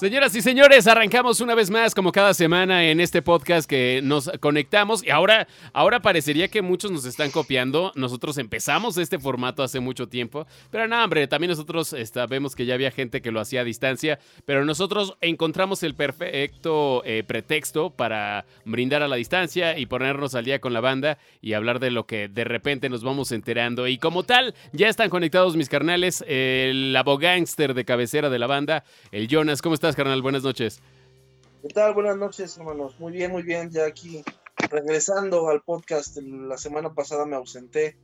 Señoras y señores, arrancamos una vez más como cada semana en este podcast que nos conectamos y ahora, ahora parecería que muchos nos están copiando. Nosotros empezamos este formato hace mucho tiempo, pero no, hombre, también nosotros está, vemos que ya había gente que lo hacía a distancia, pero nosotros encontramos el perfecto eh, pretexto para brindar a la distancia y ponernos al día con la banda y hablar de lo que de repente nos vamos enterando. Y como tal, ya están conectados mis carnales, el abogánster de cabecera de la banda, el Jonas. ¿Cómo estás? Carnal? Buenas noches. ¿Qué tal? Buenas noches, hermanos. Muy bien, muy bien. Ya aquí regresando al podcast. La semana pasada me ausenté,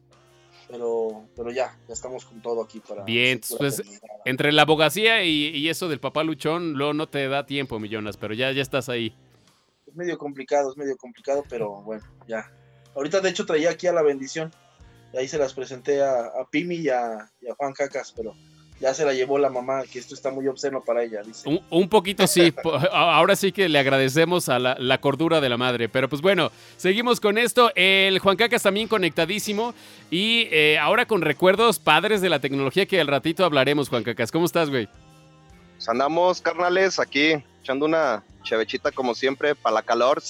pero, pero ya, ya estamos con todo aquí para. Bien, pues entre la abogacía y, eso del papá luchón, luego no te da tiempo, millones, pero ya, ya estás ahí. Es medio complicado, es medio complicado, pero bueno, ya. Ahorita, de hecho, traía aquí a la bendición. Y ahí se las presenté a, Pimi y a, y a Juan Cacas, pero ya se la llevó la mamá, que esto está muy obsceno para ella, dice. Un, poquito sí, ahora sí que le agradecemos a la, cordura de la madre, pero pues bueno, seguimos con esto, el Juan Cacas también conectadísimo y eh, ahora con recuerdos padres de la tecnología que al ratito hablaremos, Juan Cacas, ¿cómo estás, güey? Pues andamos, carnales, aquí echando una chevechita como siempre para la calor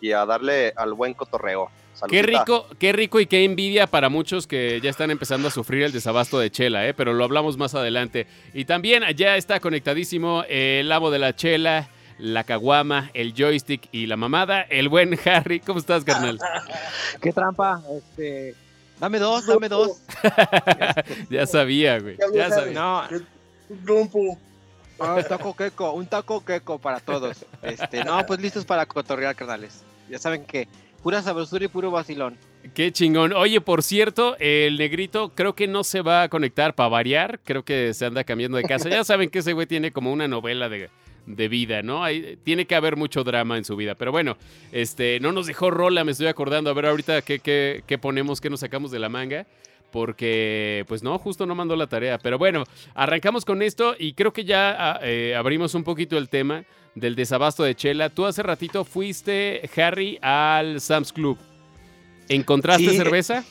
y a darle al buen cotorreo. Qué rico, qué rico y qué envidia para muchos que ya están empezando a sufrir el desabasto de chela, ¿eh? pero lo hablamos más adelante. Y también ya está conectadísimo el amo de la chela, la caguama, el joystick y la mamada, el buen Harry. ¿Cómo estás, carnal? qué trampa, este... Dame dos, dame dos. ya sabía, güey. Ya sabía. No. un taco queco, un taco queco para todos. Este, no, pues listos para cotorrear, carnales. Ya saben que Pura sabrosura y puro vacilón. Qué chingón. Oye, por cierto, el negrito creo que no se va a conectar para variar. Creo que se anda cambiando de casa. ya saben que ese güey tiene como una novela de, vida, ¿no? Hay, tiene que haber mucho drama en su vida. Pero bueno, este, no nos dejó rola, me estoy acordando. A ver ahorita qué, qué, qué ponemos, qué nos sacamos de la manga porque pues no, justo no mandó la tarea. Pero bueno, arrancamos con esto y creo que ya ah, eh, abrimos un poquito el tema del desabasto de chela. Tú hace ratito fuiste, Harry, al Sam's Club. ¿Encontraste cerveza?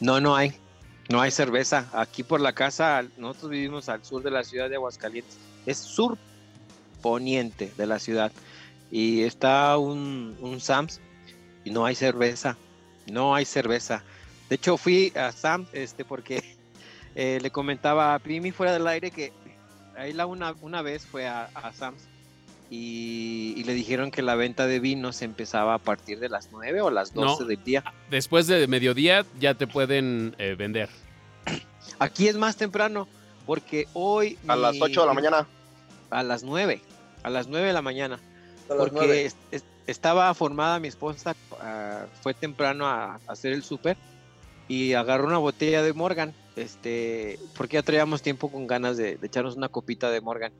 No, no hay. No hay cerveza. Aquí por la casa, nosotros vivimos al sur de la ciudad de Aguascalientes. Es sur poniente de la ciudad. Y está un, un Sam's y no hay cerveza. No hay cerveza. De hecho, fui a Sam este, porque eh, le comentaba a Primi fuera del aire que ahí la una, una vez fue a, a Sam's y, le dijeron que la venta de vinos empezaba a partir de las 9 o las 12 del día. Después de mediodía ya te pueden eh, vender. Aquí es más temprano porque hoy... A las 8 de la mañana. A las 9, a las 9 de la mañana. porque estaba formada mi esposa, ah, fue temprano a, a hacer el súper y agarró una botella de Morgan, este, porque ya traíamos tiempo con ganas de, echarnos una copita de Morgan.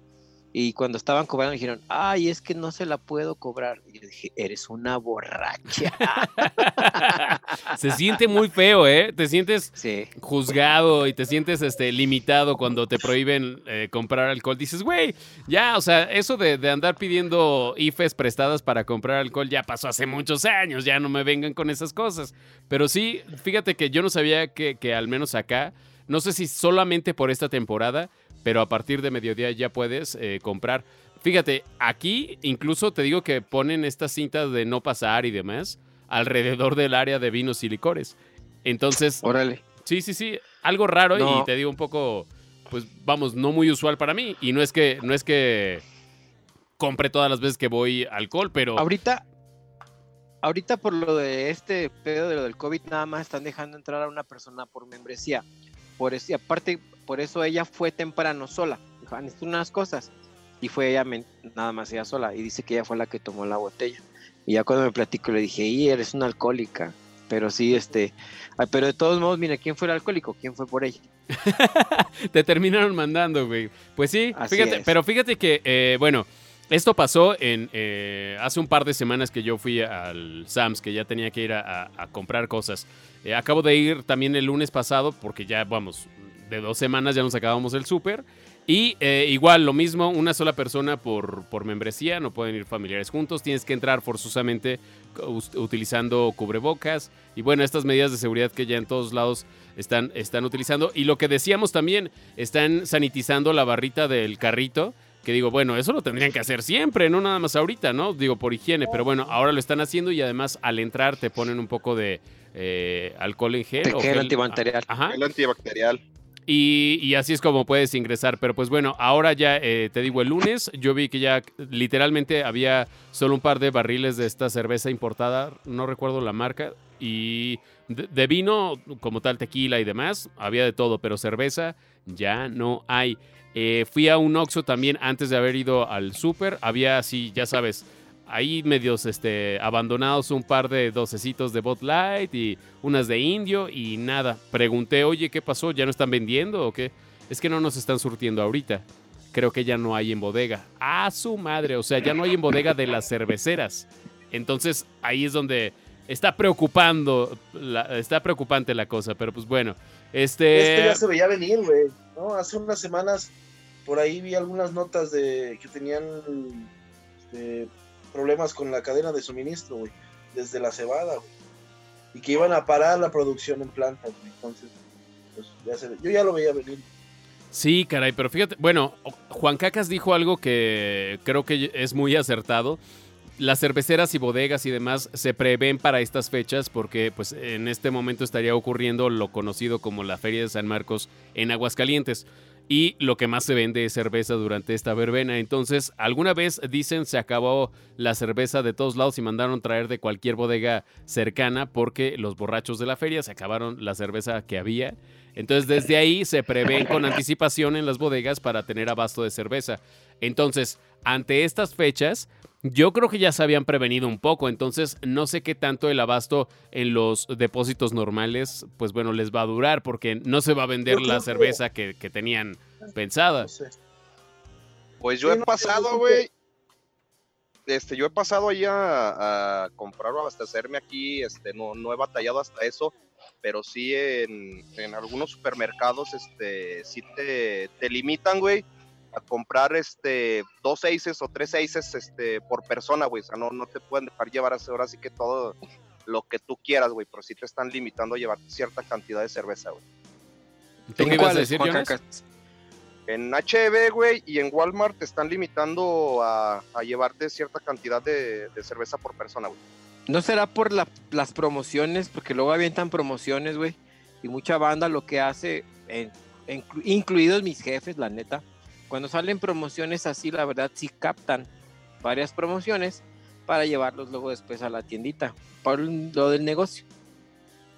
Y cuando estaban cobrando dijeron, ay, es que no se la puedo cobrar. Y yo dije, eres una borracha. se siente muy feo, ¿eh? Te sientes juzgado y te sientes este, limitado cuando te prohíben eh, comprar alcohol. Dices, güey, ya, o sea, eso de, de, andar pidiendo IFES prestadas para comprar alcohol ya pasó hace muchos años, ya no me vengan con esas cosas. Pero sí, fíjate que yo no sabía que, que al menos acá, no sé si solamente por esta temporada, pero a partir de mediodía ya puedes eh, comprar. Fíjate, aquí incluso te digo que ponen estas cintas de no pasar y demás alrededor del área de vinos y licores. Entonces, órale. Sí, sí, sí, algo raro y te digo un poco, pues vamos, no muy usual para mí. Y no es que, no es que compre todas las veces que voy alcohol, pero... Ahorita, ahorita por lo de este pedo de lo del COVID, nada más están dejando entrar a una persona por membresía. Por eso, y aparte, por eso ella fue temprano sola. Dijo, ah, necesito unas cosas. Y fue ella nada más ella sola. Y dice que ella fue la que tomó la botella. Y ya cuando me platico le dije, y eres una alcohólica. Pero sí, este, pero de todos modos, mira, ¿quién fue el alcohólico? ¿Quién fue por ella? Te terminaron mandando, güey. Pues sí, fíjate, pero fíjate que, eh, bueno, esto pasó en eh, hace un par de semanas que yo fui al Sams, que ya tenía que ir a, comprar cosas. Eh, acabo de ir también el lunes pasado, porque ya, vamos, de dos semanas ya nos acabamos el súper. Y eh, igual, lo mismo, una sola persona por, por membresía, no pueden ir familiares juntos, tienes que entrar forzosamente utilizando cubrebocas y bueno, estas medidas de seguridad que ya en todos lados están, están utilizando. Y lo que decíamos también, están sanitizando la barrita del carrito que digo, bueno, eso lo tendrían que hacer siempre, no nada más ahorita, ¿no? Digo, por higiene, pero bueno, ahora lo están haciendo y además al entrar te ponen un poco de eh, alcohol en gel. o gel antibacterial. Ajá. Gel antibacterial. Y, así es como puedes ingresar. Pero pues bueno, ahora ya eh, te digo, el lunes yo vi que ya literalmente había solo un par de barriles de esta cerveza importada, no recuerdo la marca, y de, vino como tal, tequila y demás, había de todo, pero cerveza ya no hay. Eh, fui a un Oxxo también antes de haber ido al súper, había así, ya sabes, ahí medios este, abandonados un par de docecitos de Bot Light y unas de indio y nada. Pregunté, oye, ¿qué pasó? ¿Ya no están vendiendo o qué? Es que no nos están surtiendo ahorita. Creo que ya no hay en bodega. ¡Ah, su madre! O sea, ya no hay en bodega de las cerveceras. Entonces ahí es donde está preocupando, está preocupante la cosa, pero pues bueno. Este... Esto ya se veía venir, güey. ¿no? Hace unas semanas por ahí vi algunas notas de que tenían este, problemas con la cadena de suministro, desde la cebada. Y que iban a parar la producción en plantas. Entonces, pues ya se, yo ya lo veía venir. Sí, caray, pero fíjate, bueno, Juan Cacas dijo algo que creo que es muy acertado. Las cerveceras y bodegas y demás se prevén para estas fechas porque pues en este momento estaría ocurriendo lo conocido como la Feria de San Marcos en Aguascalientes y lo que más se vende es cerveza durante esta verbena. Entonces, alguna vez dicen se acabó la cerveza de todos lados y mandaron traer de cualquier bodega cercana porque los borrachos de la feria se acabaron la cerveza que había. Entonces, desde ahí se prevén con anticipación en las bodegas para tener abasto de cerveza. Entonces, ante estas fechas, yo creo que ya se habían prevenido un poco, entonces no sé qué tanto el abasto en los depósitos normales, pues bueno, les va a durar porque no se va a vender la cerveza que, tenían pensada. Pues yo he pasado, güey. Este, yo he pasado ahí a, comprar o abastecerme aquí, este, no, no he batallado hasta eso, pero sí en, en algunos supermercados, este, sí te, te limitan, güey, a comprar este dos seises o tres seises este por persona, güey. O sea, no, no te pueden dejar llevar a ahora así que todo lo que tú quieras, güey, pero sí te están limitando a llevar cierta cantidad de cerveza, güey. qué ibas a decir, En HB, güey, y en Walmart te están limitando a, llevarte cierta cantidad de, cerveza por persona, güey. ¿No será por las promociones? Porque luego avientan promociones, güey. Y mucha banda lo que hace, incluidos mis jefes, la neta, cuando salen promociones así, la verdad sí captan varias promociones para llevarlos luego después a la tiendita, por lo del negocio.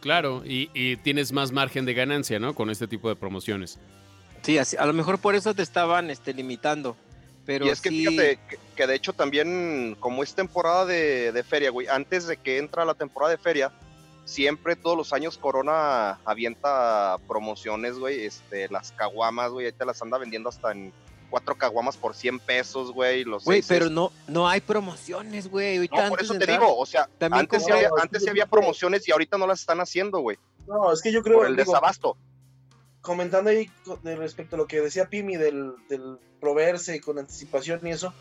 Claro, y, tienes más margen de ganancia, ¿no? Con este tipo de promociones. Sí, así, a lo mejor por eso te estaban este, limitando. Pero y es que fíjate que, de hecho también, como es temporada de, de feria, güey, antes de que entra la temporada de feria, siempre todos los años Corona avienta promociones, güey, este, las caguamas, güey, ahí te las anda vendiendo hasta en cuatro caguamas por 100 pesos, güey. Güey, pero no, no hay promociones, güey. No, por eso te digo, o sea, antes, sí había, antes había promociones y ahorita no las están haciendo, güey. No, es que yo creo... Por el desabasto. Comentando ahí respecto a lo que decía Pimi del, del proveerse con anticipación y eso,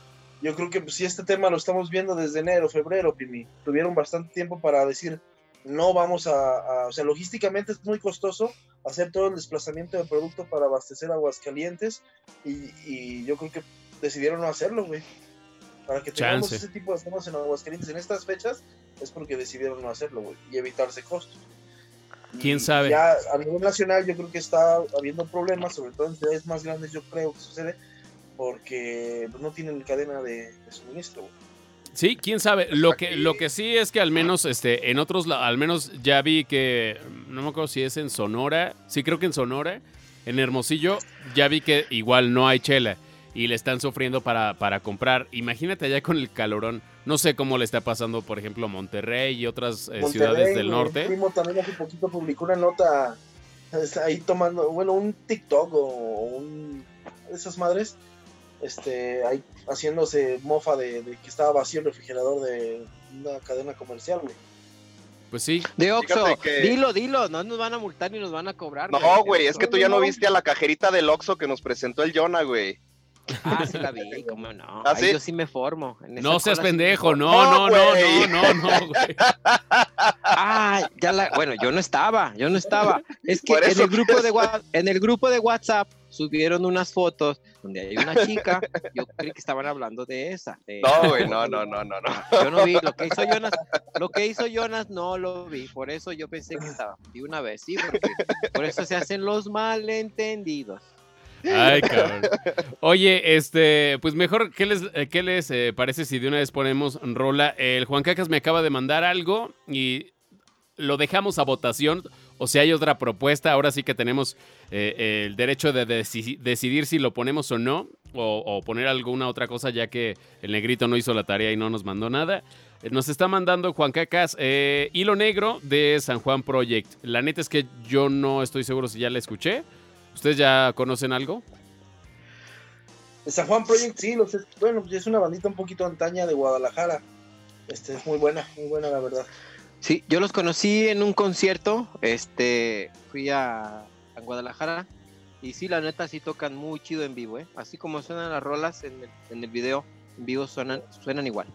yo creo que si pues, este tema lo estamos viendo desde enero, febrero, Pimi. Tuvieron bastante tiempo para decir, no vamos a, o sea, logísticamente es muy costoso hacer todo el desplazamiento de producto para abastecer Aguascalientes y, y yo creo que decidieron no hacerlo, güey. Para que tengamos ese tipo de temas en Aguascalientes en estas fechas es porque decidieron no hacerlo, güey, y evitarse costos. ¿Quién sabe? Ya a nivel nacional yo creo que está habiendo problemas, sobre todo en ciudades más grandes yo creo que sucede, porque pues, no tienen cadena de, de suministro, güey. Sí, quién sabe. Lo que, lo que sí es que al menos este, en otros, al menos ya vi que, no me acuerdo si es en Sonora, sí creo que en Sonora, en Hermosillo, ya vi que igual no hay chela y le están sufriendo para, para comprar. Imagínate allá con el calorón. No sé cómo le está pasando, por ejemplo, Monterrey y otras eh, ciudades del norte. primo también hace poquito publicó una nota ahí tomando, bueno, un TikTok o un esas madres este, ahí haciéndose mofa de, que estaba vacío el refrigerador de una cadena comercial, güey. Pues sí. De Oxxo, dilo, dilo, no nos van a multar ni nos van a cobrar. No, güey, es que tú ya no viste a la cajerita del Oxxo que nos presentó el Jonah, güey. Ah, sí la vi, cómo no. ¿Ah, yo sí me formo. No seas pendejo, no, no, no, no, no, no, güey. Ah, ya la, bueno, yo no estaba, yo no estaba. Es que en el grupo de en el grupo de WhatsApp subieron unas fotos donde hay una chica, yo creí que estaban hablando de esa. no, güey, no, no, no, no, no. Yo no vi lo que hizo Jonas, lo que hizo Jonas no lo vi, por eso yo pensé que estaba, de una vez, sí, por eso se hacen los malentendidos. Ay, cabrón. Oye, este, pues mejor, ¿qué les, eh, qué les eh, parece si de una vez ponemos rola? El Juan Cacas me acaba de mandar algo y lo dejamos a votación. O si hay otra propuesta, ahora sí que tenemos eh, el derecho de decidir si lo ponemos o no, o, poner alguna otra cosa, ya que el negrito no hizo la tarea y no nos mandó nada. Nos está mandando Juan Cacas Hilo Negro de San Juan Project. La neta es que yo no estoy seguro si ya la escuché. ¿Ustedes ya conocen algo? San Juan Project, sí, bueno, es una bandita un poquito antaña de Guadalajara. Este, es muy buena, muy buena la verdad. Sí, yo los conocí en un concierto, este, fui a, Guadalajara y sí, la neta sí tocan muy chido en vivo, ¿eh? Así como suenan las rolas en el, en el video, en vivo suenan, suenan igual.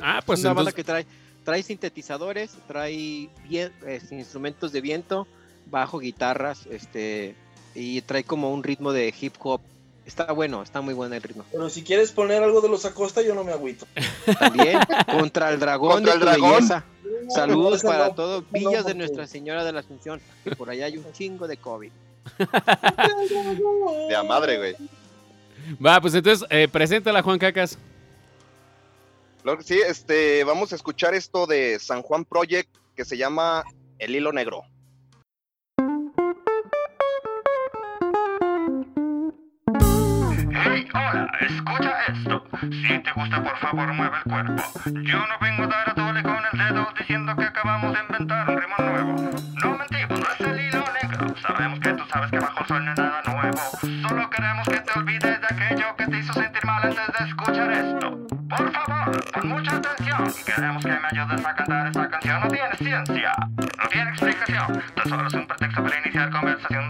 Ah, pues es una banda que trae, trae sintetizadores, trae bien, instrumentos de viento, bajo, guitarras, este, y trae como un ritmo de hip hop. Está bueno, está muy bueno el ritmo. Pero si quieres poner algo de los Acosta, yo no me agüito. También, contra el dragón de el dragón. Saludos para todos, villas de Nuestra Señora de la Asunción, que por allá hay un chingo de COVID. de a madre, güey. Va, pues entonces, eh, preséntala, Juan Cacas. Sí, este, vamos a escuchar esto de San Juan Project que se llama El Hilo Negro. Hola, escucha esto. Si te gusta, por favor, mueve el cuerpo. Yo no vengo a dar a tole con el dedo diciendo que acabamos de inventar un ritmo nuevo. No mentimos, no es el hilo negro. Sabemos que tú sabes que bajo sol no es nada nuevo. Solo queremos que te olvides de aquello que te hizo sentir mal antes de escuchar esto. Por favor, pon mucha atención. Queremos que me ayudes a cantar esta canción. No tiene ciencia, no tiene explicación. Tan solo es un pretexto para iniciar conversación.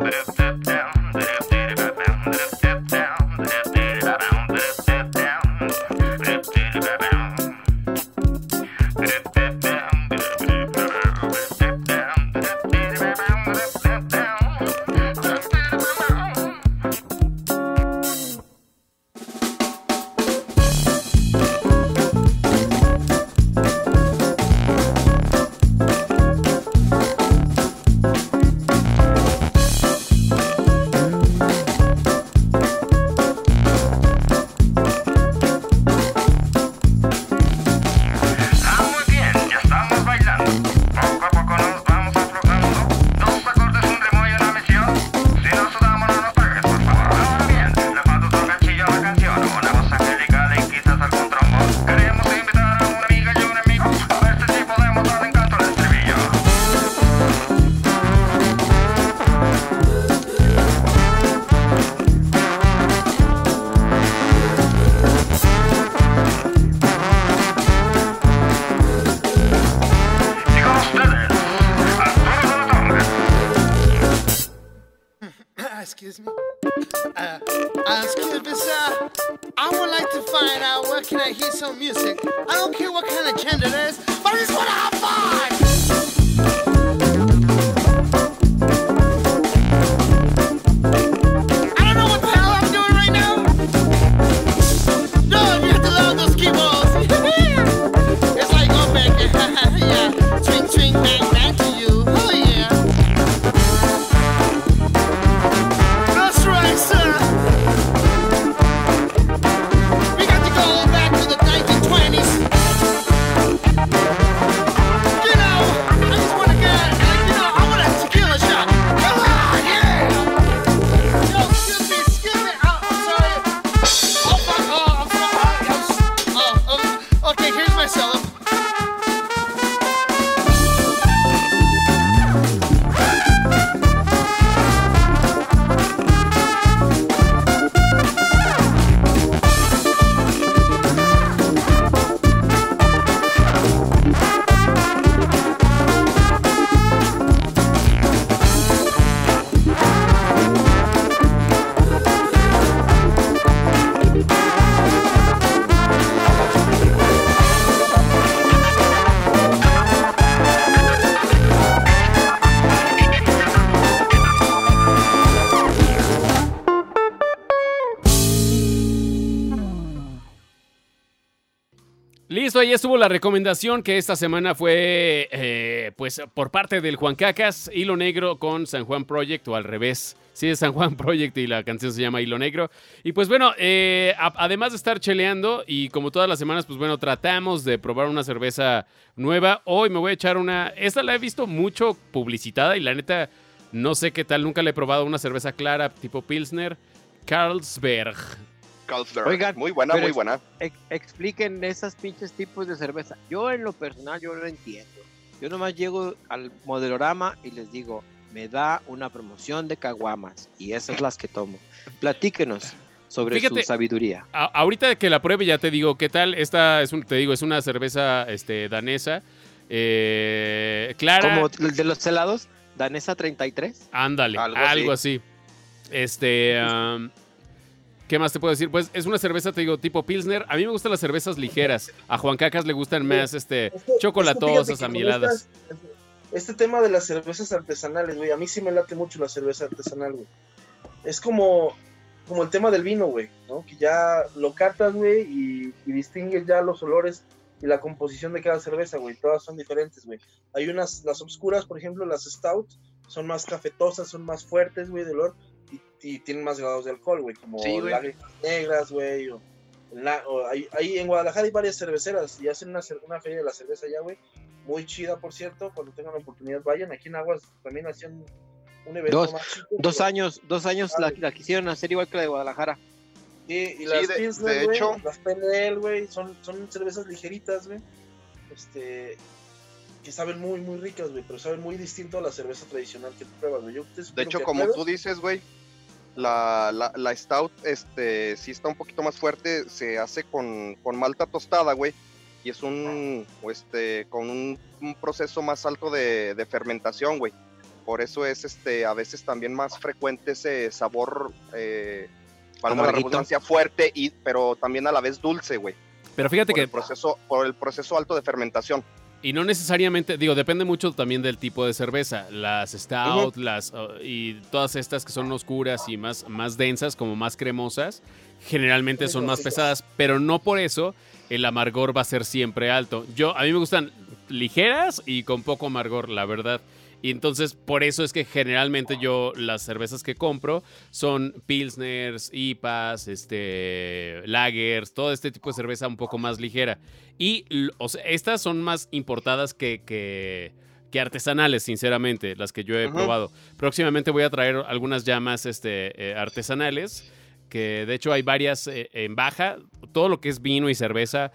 Ahí estuvo la recomendación que esta semana fue eh, pues por parte del Juan Cacas, Hilo Negro con San Juan Project o al revés. Sí, es San Juan Project y la canción se llama Hilo Negro. Y pues bueno, eh, además de estar cheleando y como todas las semanas, pues bueno, tratamos de probar una cerveza nueva. Hoy me voy a echar una... Esta la he visto mucho publicitada y la neta no sé qué tal, nunca le he probado una cerveza clara tipo Pilsner. Carlsberg. Oigan, muy buena, muy buena. expliquen esas pinches tipos de cerveza. Yo en lo personal, yo no entiendo. Yo nomás llego al modelorama y les digo, me da una promoción de caguamas y esas las que tomo. Platíquenos sobre su sabiduría. ahorita que la pruebe ya te digo qué tal. Esta es un, te digo, es una cerveza este, danesa. Eh, clara. ¿Como de los helados? ¿Danesa 33? Ándale, algo, así. Este. ¿Qué más te puedo decir? Pues es una cerveza, te digo, tipo Pilsner. A mí me gustan las cervezas ligeras. A Juan Cacas le gustan más este, chocolatosas, amieladas. Este tema de las cervezas artesanales, güey. A mí sí me late mucho la cerveza artesanal, güey. Es como, como el tema del vino, güey, ¿no? Que ya lo catas, güey, y, y distingues ya los olores y la composición de cada cerveza, güey. Todas son diferentes, güey. Hay unas, las oscuras, por ejemplo, las stout, son más cafetosas, son más fuertes, güey, de olor y tienen más grados de alcohol, güey, como lágrimas negras, güey, o, ahí, en Guadalajara hay varias cerveceras y hacen una, una feria de la cerveza ya, güey, muy chida, por cierto, cuando tengan la oportunidad vayan, aquí en Aguas también hacían un evento dos, más chico, Dos años, dos años la, la, quisieron hacer igual que la de Guadalajara. Sí, y las de, hecho, las PNL, güey, son, son cervezas ligeritas, güey, este, que saben muy, muy ricas, güey, pero saben muy distinto a la cerveza tradicional que tú pruebas, güey. de hecho, como tú dices, güey, la, la, Stout, este, sí está un poquito más fuerte, se hace con, malta tostada, güey, y es un, este, con un, proceso más alto de, fermentación, güey. Por eso es, este, a veces también más frecuente ese sabor, eh, para la redundancia, fuerte, y, pero también a la vez dulce, güey. Pero fíjate que... El proceso, por el proceso alto de fermentación. Y no necesariamente, digo, depende mucho también del tipo de cerveza. Las stout, las uh, y todas estas que son oscuras y más, más densas, como más cremosas, generalmente son más pesadas, pero no por eso el amargor va a ser siempre alto. Yo, a mí me gustan ligeras y con poco amargor, la verdad. Y entonces, por eso es que generalmente yo las cervezas que compro son pilsners, IPAs, este, lagers, todo este tipo de cerveza un poco más ligera. Y estas son más importadas que, que, artesanales, sinceramente, las que yo he probado. Próximamente voy a traer algunas llamas este, eh, artesanales, que de hecho hay varias eh, en baja. Todo lo que es vino y cerveza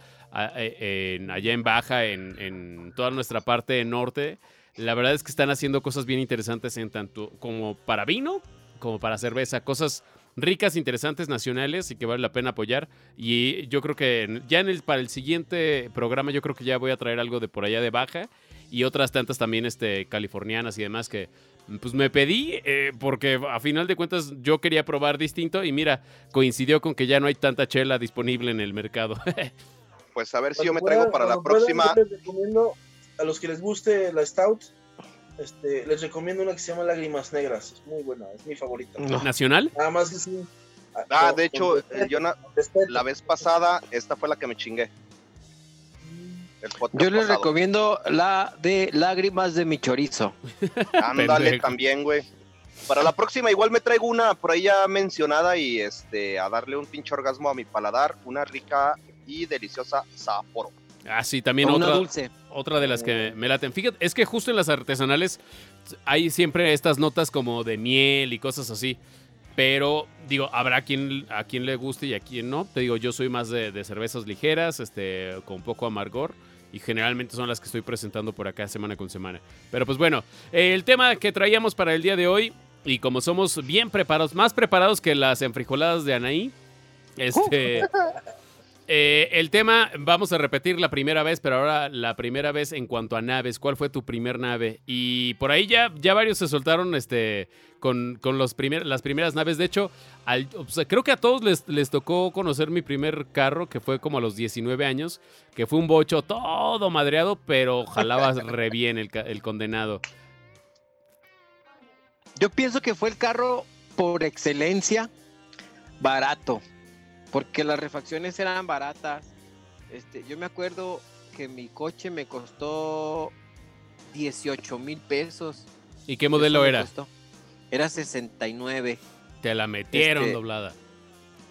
eh, allá en baja, en, en toda nuestra parte norte la verdad es que están haciendo cosas bien interesantes en tanto como para vino como para cerveza, cosas ricas, interesantes, nacionales y que vale la pena apoyar. Y yo creo que ya en el, para el siguiente programa yo creo que ya voy a traer algo de por allá de baja y otras tantas también este, californianas y demás que pues me pedí eh, porque a final de cuentas yo quería probar distinto y mira, coincidió con que ya no hay tanta chela disponible en el mercado. pues a ver si yo me traigo para la próxima a los que les guste la Stout, este, les recomiendo una que se llama Lágrimas Negras. Es muy buena, es mi favorita. ¿Nacional? Nada más que sí. Ah, ah de hecho, yo la vez pasada, esta fue la que me chingué. Yo les recomiendo la de Lágrimas de mi chorizo. Ándale también, güey. Para la próxima igual me traigo una por ahí ya mencionada y este a darle un pinche orgasmo a mi paladar, una rica y deliciosa Sapporo. Ah, sí, también otra, dulce. otra de las que me laten. Fíjate, es que justo en las artesanales hay siempre estas notas como de miel y cosas así. Pero, digo, habrá quien, a quien le guste y a quien no. Te digo, yo soy más de, cervezas ligeras, este, con poco amargor. Y generalmente son las que estoy presentando por acá semana con semana. Pero pues bueno, el tema que traíamos para el día de hoy, y como somos bien preparados, más preparados que las enfrijoladas de Anaí, este... Eh, el tema, vamos a repetir la primera vez, pero ahora la primera vez en cuanto a naves. ¿Cuál fue tu primer nave? Y por ahí ya, ya varios se soltaron este, con, los primer, las primeras naves. De hecho, creo que a todos les, les, tocó conocer mi primer carro, que fue como a los 19 años, que fue un bocho todo madreado, pero jalaba re bien el, el condenado. Yo pienso que fue el carro por excelencia barato porque las refacciones eran baratas Este, yo me acuerdo que mi coche me costó 18 mil pesos. ¿Y qué modelo era? Era 69. Te la metieron este, doblada.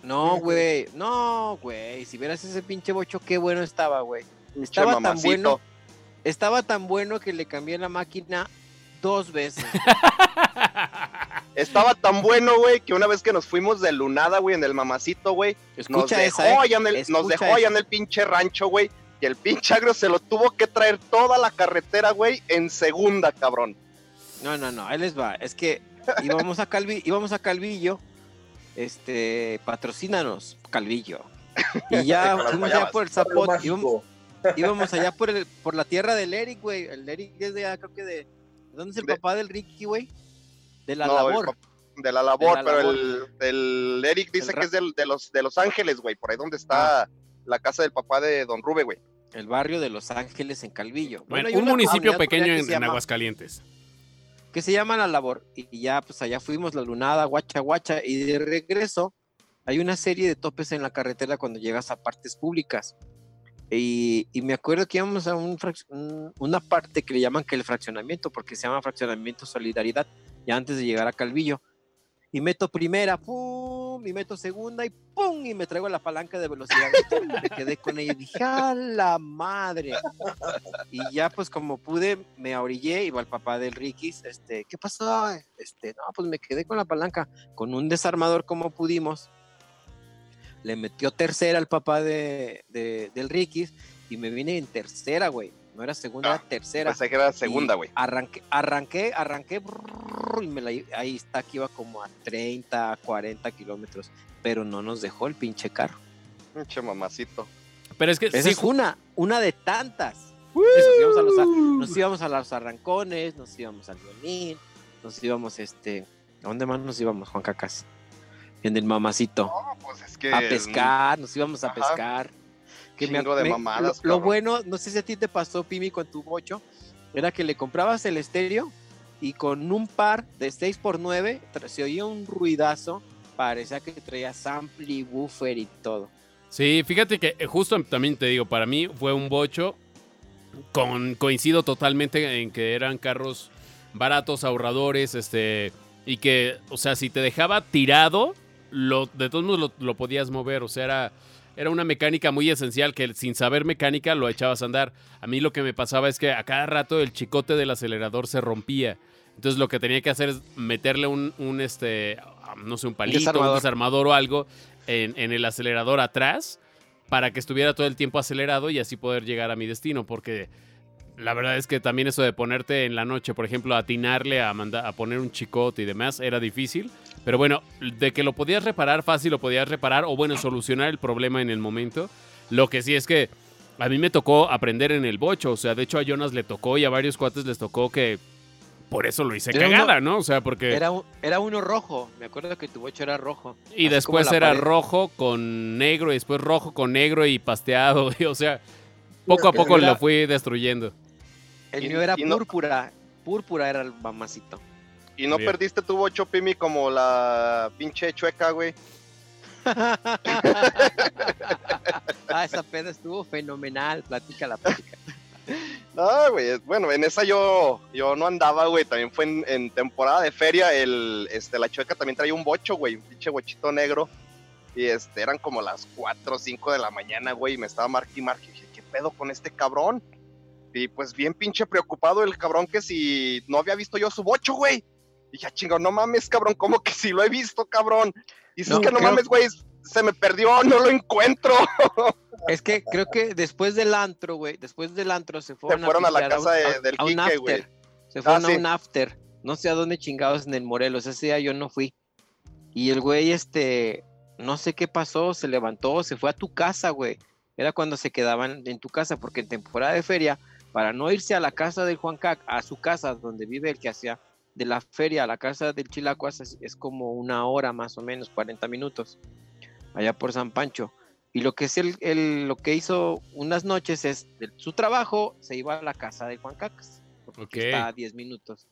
No, güey. No, güey. Si vieras ese pinche bocho, qué bueno estaba, güey. Estaba tan bueno. Estaba tan bueno que le cambié la máquina dos veces. Estaba tan bueno, güey, que una vez que nos fuimos de lunada, güey, en el mamacito, güey, nos dejó, ¿eh? allá en el, nos dejó allá en el pinche rancho, güey, y el pinche agro se lo tuvo que traer toda la carretera, güey, en segunda, cabrón. No, no, no, ahí les va. Es que íbamos a Calvillo, íbamos a Calvillo, este, patrocínanos, Calvillo. Y ya fuimos allá por el zapote, íbamos, allá por, el, por la tierra del Eric, güey. El Eric es de, creo que de, ¿dónde es el papá del Ricky, güey? De la labor. De la labor, pero El, Eric dice que es de, los, de Los Ángeles, güey, por ahí donde está ah. la casa del papá de Don Rube, güey. El barrio de Los Ángeles en Calvillo. Bueno, un municipio pequeño en, Aguascalientes. Que se llama La Labor. Y ya, pues allá fuimos, la lunada, guacha, guacha. Y de regreso, hay una serie de topes en la carretera cuando llegas a partes públicas. Y, me acuerdo que íbamos a un, una parte que le llaman que el fraccionamiento, porque se llama fraccionamiento solidaridad ya antes de llegar a Calvillo. Y meto primera, pum, y meto segunda, y pum, y me traigo la palanca de velocidad. me quedé con ella y dije, ¡a la madre! Y ya, pues, como pude, me orillé, iba el papá del Rikis, este, ¿qué pasó? Este, no, pues me quedé con la palanca, con un desarmador como pudimos. Le metió tercera al papá de, del Rikis y me vine en tercera, güey no era segunda, era ah, tercera. Pensé que era segunda, güey. Arranqué, arranqué, arranqué, y me la, ahí está, que iba como a 30, 40 kilómetros, pero no nos dejó el pinche carro. Pinche mamacito. Pero es que Esa es una, una de tantas. Nos íbamos, a los, nos íbamos a los arrancones, nos íbamos al violín, nos íbamos, este, ¿a dónde más nos íbamos, Juan Cacas? En el mamacito. No, pues es que a pescar, nos íbamos a pescar que me, de mamadas. Lo, bueno, no sé si a ti te pasó, Pimi, con tu bocho, era que le comprabas el estéreo y con un par de 6x9 se oía un ruidazo, parecía que traía sample y buffer y todo. Sí, fíjate que eh, justo también te digo, para mí fue un bocho, con, coincido totalmente en que eran carros baratos, ahorradores, este, y que, o sea, si te dejaba tirado, lo, de todos modos lo, lo podías mover, o sea, era era una mecánica muy esencial que sin saber mecánica lo echabas a andar. A mí lo que me pasaba es que a cada rato el chicote del acelerador se rompía. Entonces lo que tenía que hacer es meterle un, un este, no sé, un palito, un desarmador, o algo en, en, el acelerador atrás para que estuviera todo el tiempo acelerado y así poder llegar a mi destino. Porque la verdad es que también eso de ponerte en la noche, por ejemplo, atinarle a, a poner un chicote y demás, era difícil. Pero bueno, de que lo podías reparar fácil, lo podías reparar o bueno, solucionar el problema en el momento. Lo que sí es que a mí me tocó aprender en el bocho. O sea, de hecho a Jonas le tocó y a varios cuates les tocó que por eso lo hice cagada, ¿no? O sea, porque... Era, era uno rojo, me acuerdo que tu bocho era rojo. Y después era rojo con negro y después rojo con negro y pasteado. o sea, poco a poco lo fui destruyendo. El mío era púrpura, púrpura era el mamacito. ¿Y no perdiste tu bocho, Pimi, como la pinche chueca, güey? ah, esa peda estuvo fenomenal. Platica la plática. No, güey, bueno, en esa yo, yo no andaba, güey, también fue en, temporada de feria, el, este, la chueca también traía un bocho, güey, un pinche bochito negro, y este, eran como las 4 o 5 de la mañana, güey, y me estaba marqui y dije, ¿qué pedo con este cabrón? Y pues bien pinche preocupado el cabrón que si no había visto yo su bocho, güey. Y ya chingo, no mames, cabrón, ¿cómo que si lo he visto, cabrón? Y si es que no mames, güey, se me perdió, no lo encuentro. Es que creo que después del antro, güey, después del antro se fueron, se fueron a, la casa del Quique, güey. Se fueron ah, a un after. No sé a dónde chingados en el Morelos. Ese día yo no fui. Y el güey, este, no sé qué pasó, se levantó, se fue a tu casa, güey. Era cuando se quedaban en tu casa, porque en temporada de feria, para no irse a la casa del Juan Cac, a su casa donde vive el que hacía de la feria a la casa del Chilacuas es, como una hora más o menos, 40 minutos, allá por San Pancho. Y lo que es el, lo que hizo unas noches es de su trabajo se iba a la casa de Juan Cacas, porque está a 10 minutos.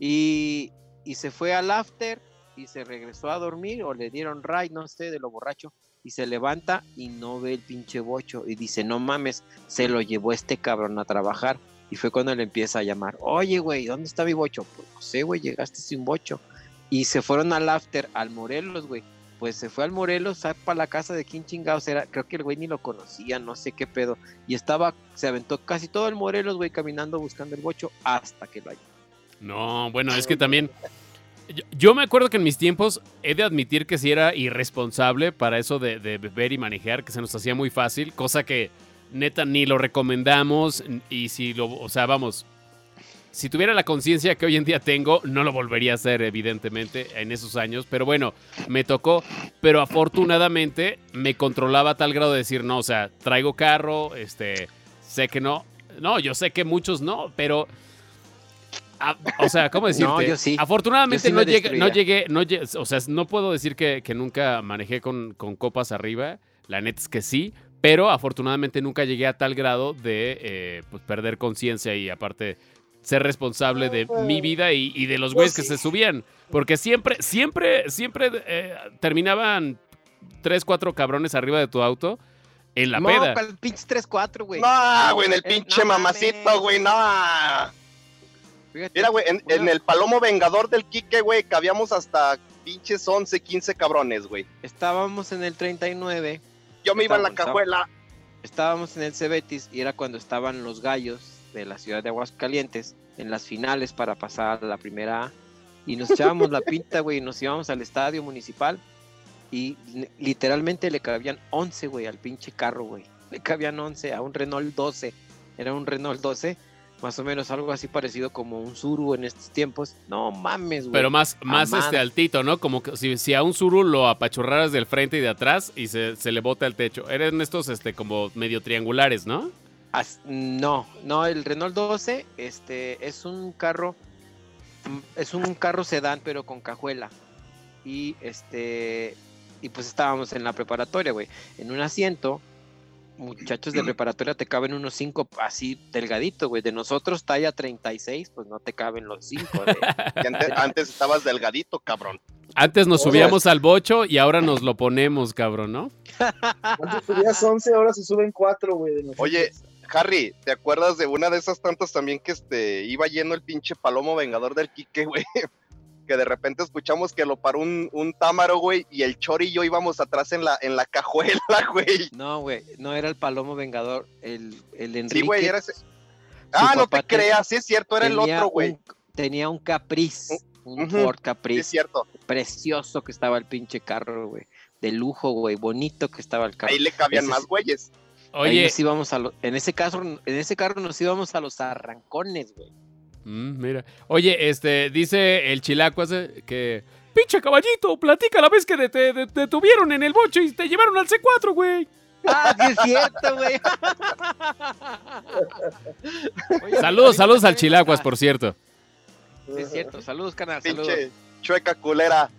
Y, y, se fue al after y se regresó a dormir o le dieron ride, no sé, de lo borracho. Y se levanta y no ve el pinche bocho y dice, no mames, se lo llevó este cabrón a trabajar. Y fue cuando le empieza a llamar, oye, güey, ¿dónde está mi bocho? Pues no sé, güey, llegaste sin bocho. Y se fueron al after, al Morelos, güey. Pues se fue al Morelos. Para la casa de quién chingados era. Creo que el güey ni lo conocía, no sé qué pedo. Y estaba, se aventó casi todo el Morelos, güey, caminando buscando el bocho hasta que lo halló. No, bueno, es que también. Yo, me acuerdo que en mis tiempos he de admitir que sí era irresponsable para eso de, de beber y manejar, que se nos hacía muy fácil, cosa que neta ni lo recomendamos y si lo, o sea, vamos, si tuviera la conciencia que hoy en día tengo, no lo volvería a hacer, evidentemente, en esos años. Pero bueno, me tocó. Pero afortunadamente me controlaba a tal grado de decir, no, o sea, traigo carro, este, sé que no. No, yo sé que muchos no, pero. A- o sea, ¿cómo decirte? No, yo sí. Afortunadamente Yo sí no, llegué, no llegué, no o sea, no puedo decir que, que nunca manejé con, con copas arriba. La neta es que sí, pero afortunadamente nunca llegué a tal grado de eh, pues, perder conciencia y aparte ser responsable de mi vida y, y de los güeyes que se subían. Porque siempre, siempre, siempre eh, terminaban tres, cuatro cabrones arriba de tu auto en la no, peda. ¿cuál pinche 3-4, güey. No, güey, en el Eh, pinche no mamacito, güey, no. Fíjate, Mira, güey, en, el palomo vengador del Quique, güey, cabíamos hasta pinches 11, 15 cabrones, güey. Estábamos en el 39 Yo me iba en la cajuela. estábamos en el Cebetis y era cuando estaban los gallos de la ciudad de Aguascalientes en las finales para pasar a la primera A. Y nos echábamos la pinta, güey, y nos íbamos al estadio municipal y li- literalmente le cabían 11, güey, al pinche carro, güey. Le cabían 11 a un Renault 12. Era un Renault 12, más o menos algo así parecido como un Suru en estos tiempos. No mames, güey. Pero más, más este altito, ¿no? Como que si, si a un Zuru lo apachurraras del frente y de atrás y se, se le bota el techo. Eran estos este, como medio triangulares, ¿no? As- no, no, el Renault 12 este, es un carro, es un carro sedán, pero con cajuela. Y este, y pues estábamos en la preparatoria, güey. En un asiento, muchachos de preparatoria te caben unos 5 así delgadito, güey. De nosotros, talla 36, pues no te caben los 5. Y antes, antes estabas delgadito, cabrón. Antes nos subíamos al bocho y ahora nos lo ponemos, cabrón, ¿no? Antes subías 11, ahora se suben 4, güey. Oye, Harry, ¿te acuerdas de una de esas tantas también que este iba lleno el pinche palomo vengador del Quique, güey? Que de repente escuchamos que lo paró un, un támaro, güey, y el Chori y yo íbamos atrás en la, en la cajuela, güey. no, güey, no era el Palomo Vengador, el, el Enrique. Sí, güey, era ese. Ah, no te creas, sí es cierto, era el otro, güey. un- Tenía un Caprice, un Ujú, Ford Sí es Caprice. cierto. precioso que estaba el pinche carro, güey. De lujo, güey. Bonito que estaba el carro. Ahí le cabían Ese más güeyes. Ahí Oye, nos íbamos a lo- en ese carro, en ese carro nos íbamos a los arrancones, güey. Mm, mira. Oye, este, dice el chilaco que... Pinche caballito, platica la vez que te, te- te detuvieron en el boche y te llevaron al C4, güey. Ah, sí es cierto, güey. Oye, Saludos, saludos al chilacuas, por cierto. Sí es cierto, saludos, canal, saludos. Pinche chueca culera.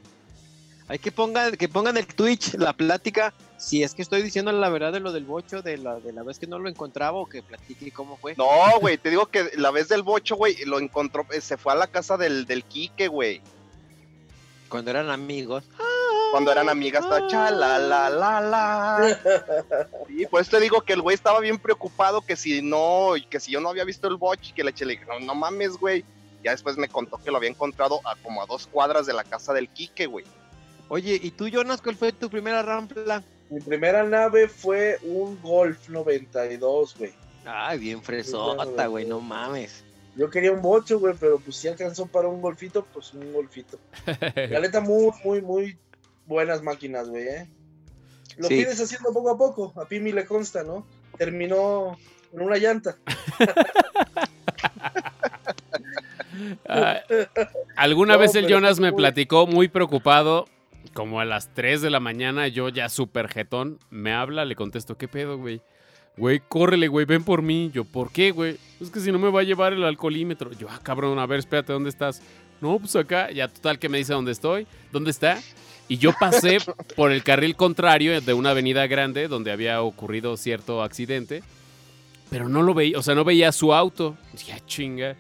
Hay que pongan, que pongan el Twitch, la plática, si es que estoy diciendo la verdad de lo del bocho, de la, de la vez que no lo encontraba o que platique cómo fue. No, güey, te digo que la vez del bocho, güey, lo encontró, eh, se fue a la casa del, del Quique, güey. Cuando eran amigos. Cuando eran amigas, estaba cha la la la la. Y pues te digo que el güey estaba bien preocupado que si no, y que si yo no había visto el boch, que le eché, le dije, no, no mames, güey. Ya después me contó que lo había encontrado a como a dos cuadras de la casa del Quique, güey. Oye, ¿y tú, Jonas, cuál fue tu primera rampla? Mi primera nave fue un Golf 92, güey. Ay, bien fresota, güey, no mames. Yo quería un bocho, güey, pero pues si alcanzó para un golfito, pues un golfito. La neta, muy, muy, muy buenas máquinas, güey, ¿eh? Lo Sí. pides haciendo poco a poco, a Pimi le consta, ¿no? Terminó en una llanta. Ah, alguna No, vez el Jonas me muy- platicó muy preocupado, como a las 3 de la mañana, yo ya súper jetón, me habla, le contesto, ¿qué pedo, güey? Güey, córrele, güey, ven por mí. Yo, ¿por qué, güey? Es que si no me va a llevar el alcoholímetro. Yo, ah, cabrón, a ver, espérate, ¿dónde estás? No, pues acá, ya total que me dice dónde estoy, dónde está. Y yo pasé por el carril contrario de una avenida grande donde había ocurrido cierto accidente, pero no lo veía, o sea, no veía su auto. Dije, "Ah, chinga.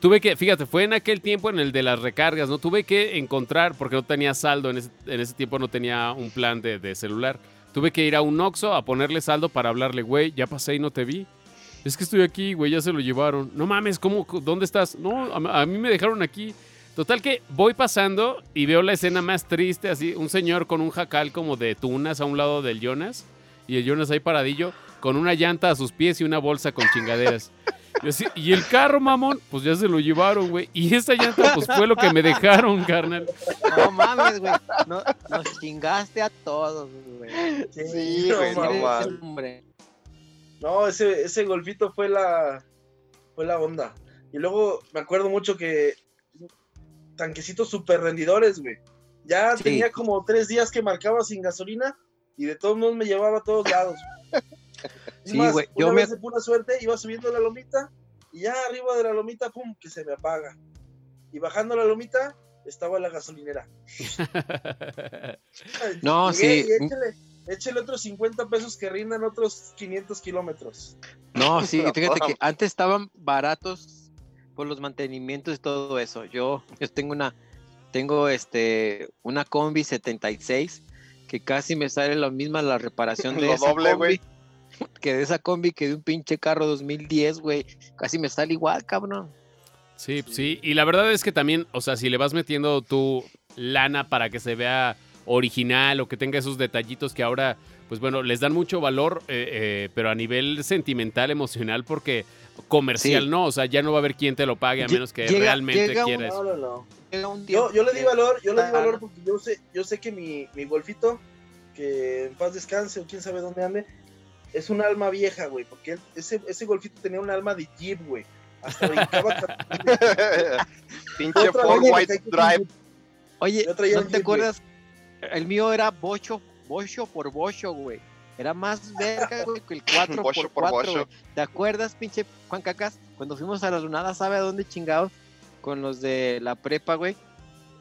Tuve que, fíjate, fue en aquel tiempo en el de las recargas, ¿no? Tuve que encontrar, porque no tenía saldo, en ese, en ese tiempo no tenía un plan de, de celular. Tuve que ir a un Oxxo a ponerle saldo para hablarle, güey, ya pasé y no te vi. Es que estoy aquí, güey, ya se lo llevaron. No mames, ¿cómo? ¿Dónde estás? No, a, a mí me dejaron aquí. Total que voy pasando y veo la escena más triste, así, un señor con un jacal como de tunas a un lado del Jonas y el Jonas ahí paradillo con una llanta a sus pies y una bolsa con chingaderas. Y, así, y el carro, mamón, pues ya se lo llevaron, güey. Y esa llanta, pues fue lo que me dejaron, carnal. No mames, güey. No, nos chingaste a todos, güey. Sí, no güey, no. Hombre. No, ese, ese golfito fue la, fue la onda. Y luego me acuerdo mucho que tanquecitos super rendidores, güey. Ya Sí. tenía como tres días que marcaba sin gasolina y de todos modos me llevaba a todos lados. güey. Es Sí, más, güey, Una yo me- vez de pura suerte iba subiendo la lomita y ya arriba de la lomita, pum, que se me apaga. Y bajando la lomita estaba la gasolinera. No, Llegué sí. y échale, échale otros 50 pesos que rindan otros 500 kilómetros. No, sí, fíjate que antes estaban baratos por los mantenimientos y todo eso. Yo, yo tengo una, tengo este, una combi 76 que casi me sale la misma la reparación de Lo esa doble, combi. que de esa combi que de un pinche carro 2010, güey. Casi me sale igual, cabrón. Sí, sí. Y la verdad es que también, o sea, si le vas metiendo tu lana para que se vea original o que tenga esos detallitos que ahora, pues bueno, les dan mucho valor, eh, eh, pero a nivel sentimental, emocional, porque comercial Sí. no, o sea, ya no va a haber quien te lo pague a menos que llega- realmente llega un- quiera eso. No, no, no. Llega un Yo, yo le di valor, yo le di valor porque yo sé, yo sé que mi, mi golfito, que en paz descanse o quién sabe dónde ande, es un alma vieja, güey, porque él- ese, ese golfito tenía un alma de Jeep, güey. Hasta brincaba. Pinche Ford White Drive. Oye, ¿no el te Jeep, acuerdas? El mío era bocho, bocho por bocho, güey. Era más verga, güey, que el 4 Bocho por por 4 bocho. güey. ¿Te acuerdas, pinche Juan Cacas? Cuando fuimos a la lunada, ¿sabe a dónde chingados? Con los de la prepa, güey.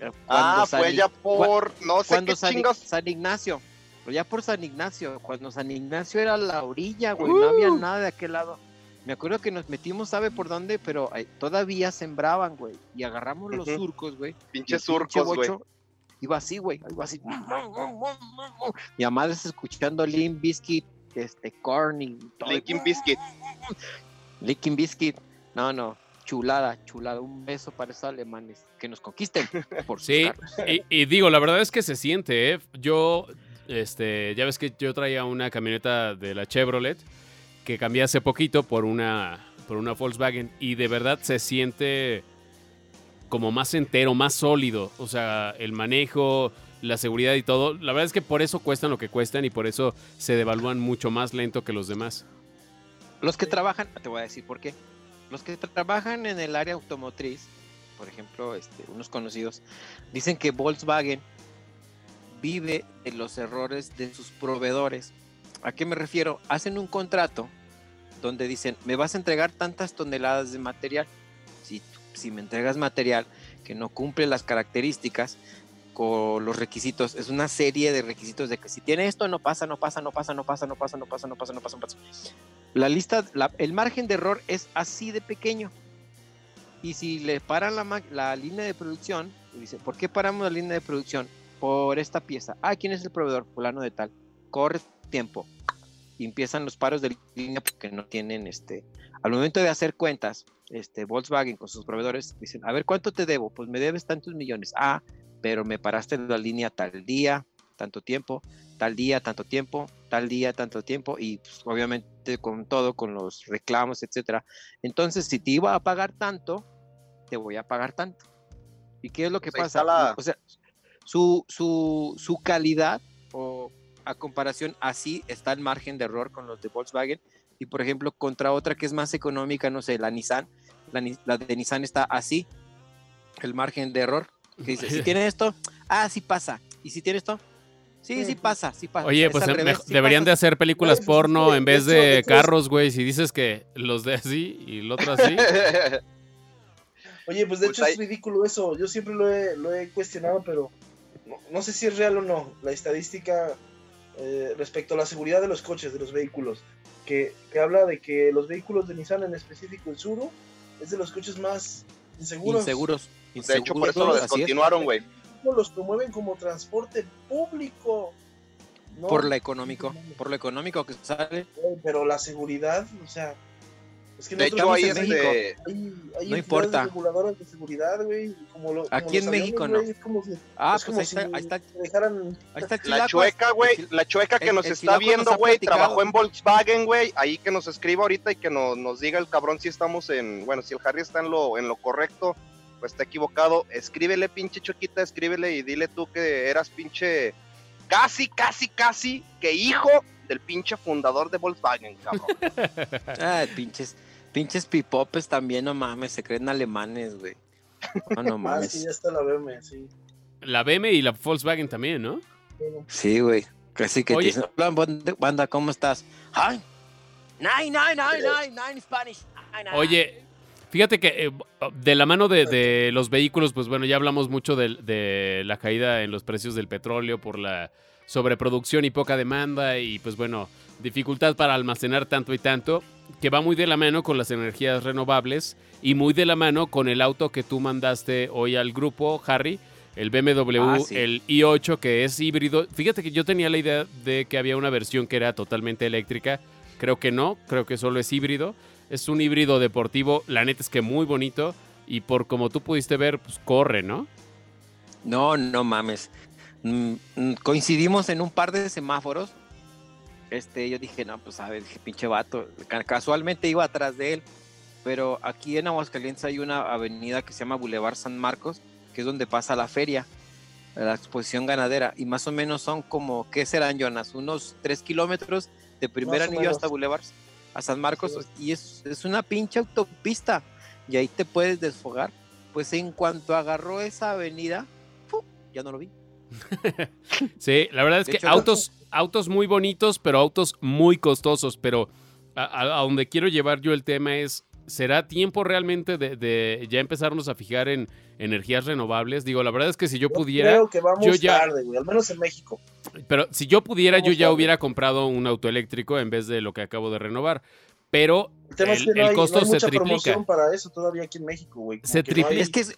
Eh, Ah, cuando fue ya por. No sé Cuando qué. San Ignacio. Ya por San Ignacio. Cuando San Ignacio era la orilla, güey. No había Uh. nada de aquel lado. Me acuerdo que nos metimos, ¿sabe por dónde? Pero eh, todavía sembraban, güey. Y agarramos los surcos, güey. y Pinche el surcos, güey. Iba así, güey. Iba así. Y además escuchando Limp Bizkit, este, Corny. todo. Linkin Biscuit. Linkin Bizkit. No, no. Chulada, chulada. Un beso para esos alemanes. Que nos conquisten. Por Sí, y, y digo, la verdad es que se siente, ¿eh? Yo, este, ya ves que yo traía una camioneta de la Chevrolet que cambié hace poquito por una, por una Volkswagen y de verdad se siente como más entero, más sólido. O sea, el manejo, la seguridad y todo. La verdad es que por eso cuestan lo que cuestan y por eso se devalúan mucho más lento que los demás. Los que trabajan, te voy a decir por qué. Los que tra- trabajan en el área automotriz, por ejemplo, este, unos conocidos, dicen que Volkswagen vive de los errores de sus proveedores. ¿A qué me refiero? Hacen un contrato donde dicen, me vas a entregar tantas toneladas de material. Si, si me entregas material que no cumple las características con los requisitos, es una serie de requisitos de que si tiene esto, no pasa, no pasa, no pasa, no pasa, no pasa, no pasa, no pasa, no pasa, no pasa. La lista, el margen de error es así de pequeño. Y si le paran la, la línea de producción, dice, ¿por qué paramos la línea de producción? Por esta pieza. Ah, ¿quién es el proveedor? Fulano de tal. Corre tiempo. Y empiezan los paros de línea porque no tienen este. Al momento de hacer cuentas, este Volkswagen con sus proveedores dicen, a ver, ¿cuánto te debo? Pues me debes tantos millones. Ah, pero me paraste la línea tal día, tanto tiempo, tal día, tanto tiempo, tal día, tanto tiempo, y pues, obviamente con todo, con los reclamos, etcétera. Entonces, si te iba a pagar tanto, te voy a pagar tanto. ¿Y qué es lo que Pues pasa? O sea, su, su, su calidad o a comparación así está el margen de error con los de Volkswagen y por ejemplo contra otra que es más económica, no sé, la Nissan, la, de Nissan está así, el margen de error, que dice, si tiene esto, ah, sí pasa, y si tiene esto, sí, sí pasa, sí pasa. Oye, Es pues em- revés, mej- sí deberían de hacer películas pues, porno en vez de carros, güey. Si dices que los de así y el otro así. Oye, pues de Pues hecho es ridículo eso. Yo siempre lo he, lo he cuestionado, pero no, no sé si es real o no. La estadística eh, respecto a la seguridad de los coches, de los vehículos, que, que habla de que los vehículos de Nissan, en específico el Suru, es de los coches más inseguros. Inseguros. De hecho, por eso lo inseguros, descontinuaron, güey. Los promueven como transporte público. No, por lo económico, no por lo económico que sale. Pero la seguridad, o sea, es que De nosotros hecho, ahí en este, hay, hay No importa. reguladoras de seguridad, güey, y como lo, como Aquí en México no. Es como si, Ah, es pues como ahí si está, ahí está, dejaran ahí está el La chueca, güey, la chueca que el- nos el está viendo, güey, trabajó en Volkswagen, güey, ahí que nos escriba ahorita y que nos, nos diga el cabrón si estamos en, bueno, si el Harry está en lo, en lo correcto, pues está equivocado, escríbele pinche chuequita, escríbele y dile tú que eras pinche, casi, casi, casi, que hijo del pinche fundador de Volkswagen, cabrón. Ah, pinches, pinches pipopes también, no mames, se creen alemanes, güey. No, no Ah, sí, mames. ya está la BM, sí. La BM y la Volkswagen también, ¿no? Sí, güey. Casi que te Oye. dicen, "Hola, banda- ¿cómo estás? Hi. Nine, nine, nine, nine, nine Spanish. Nine, nine, Oye, fíjate que eh, de la mano de, de los vehículos, pues bueno, ya hablamos mucho de, de la caída en los precios del petróleo por la sobreproducción y poca demanda y pues bueno, dificultad para almacenar tanto y tanto, que va muy de la mano con las energías renovables y muy de la mano con el auto que tú mandaste hoy al grupo, Harry. El BMW, Ah, sí. el i8 que es híbrido. Fíjate que yo tenía la idea de que había una versión que era totalmente eléctrica. Creo que no, creo que solo es híbrido. Es un híbrido deportivo, la neta es que muy bonito y por como tú pudiste ver, pues corre, ¿no? No, no mames. Mm, mm, coincidimos en un par de semáforos. Este, yo dije, no, pues a ver, dije, pinche vato. Ca- Casualmente iba atrás de él. Pero aquí en Aguascalientes hay una avenida que se llama Boulevard San Marcos, que es donde pasa la feria, la exposición ganadera. Y más o menos son como, ¿qué serán, Jonas? Unos tres kilómetros de primer anillo hasta Boulevard a San Marcos. Sí. Y es, es una pinche autopista. Y ahí te puedes desfogar. Pues en cuanto agarró esa avenida, ya no lo vi. Sí, la verdad es De que hecho, autos, autos muy bonitos, pero autos muy costosos. Pero a, donde quiero llevar yo el tema es, ¿será tiempo realmente de, de ya empezarnos a fijar en energías renovables? Digo, la verdad es que si yo yo pudiera, creo que vamos yo ya- tarde, güey, al menos en México. pero si yo pudiera, yo ya tarde. hubiera comprado un auto eléctrico en vez de lo que acabo de renovar. Pero El tema es El- que no el hay, costo no hay se mucha triplica. promoción para eso todavía aquí en México, güey. Se que no hay- triplica. Es que es,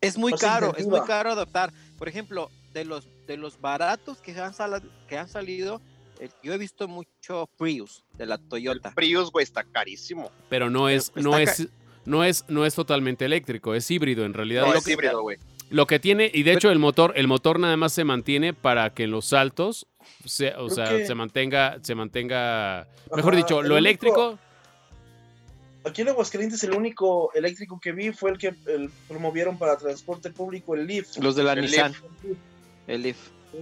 es muy caro, es muy caro adoptar. Por ejemplo, de los, de los baratos que han, sala- que han salido, eh, yo he visto mucho Prius de la El Toyota. Prius, güey, está carísimo. pero no es, Pero no es, no es, no es totalmente eléctrico, es híbrido en realidad. No, lo, es que, híbrido, güey. lo que tiene, y de hecho el motor, el motor nada más se mantiene para que en los saltos, se, o sea, que- se mantenga, se mantenga, mejor Ajá, dicho, el lo único- eléctrico, Aquí en Aguascalientes el único eléctrico que vi fue el que el, promovieron para transporte público, el Leaf. Los de la El Nissan, Leaf. El Leaf. Sí.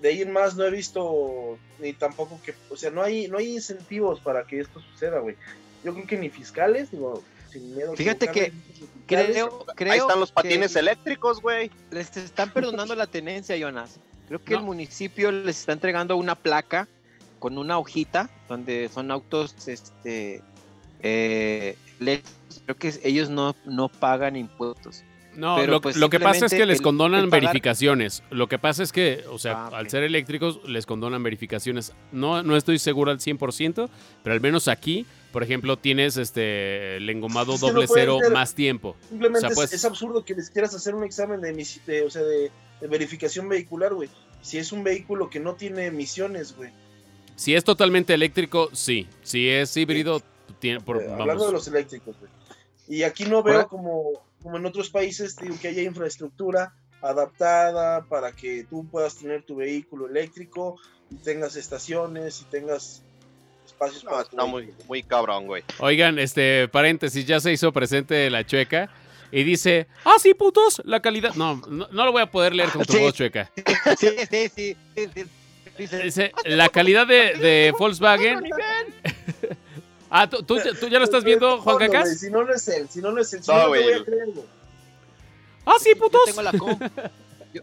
De ahí en más no he visto ni tampoco que, o sea, no hay no hay incentivos para que esto suceda, güey. Yo creo que ni fiscales, digo, sin miedo. Fíjate que fiscales. Creo, creo Ahí están los que patines eléctricos, güey. Les están perdonando la tenencia, Jonas. Creo que No. el municipio les está entregando una placa con una hojita donde son autos, este, eh. Creo que ellos no, no pagan impuestos. No, pero lo, pues lo que pasa es que les el- condonan el pagar- verificaciones. Lo que pasa es que, o sea, Ah, al ser eléctricos, les condonan verificaciones. No, no estoy seguro al 100%, pero al menos aquí, por ejemplo, tienes este el engomado Es que no doble cero ser- más tiempo. Simplemente O sea, es- pues- es, absurdo que les quieras hacer un examen de, emisi- de- o sea, de, de verificación vehicular, güey. Si es un vehículo que no tiene emisiones, güey. Si es totalmente eléctrico, sí. Si es híbrido, tiene, por, Eh, vamos. hablando de los eléctricos, güey. Y aquí no veo como, como en otros países, digo, que haya infraestructura adaptada para que tú puedas tener tu vehículo eléctrico y tengas estaciones y tengas espacios No, para tu muy, muy cabrón, güey. Oigan, este, paréntesis, ya se hizo presente la chueca y dice, ah, sí, putos, la calidad. No, no, no lo voy a poder leer con tu Sí. voz chueca. Sí, sí, sí. sí, sí. Dice, Dice, la calidad de, de Volkswagen. Ah, ¿tú, tú, tú ya lo estás viendo, Juan Cacas? güey, Si no, no es él. Si no, no es él. Si No, no, te güey. voy a creer, güey. Ah, sí, yo putos. tengo la comp.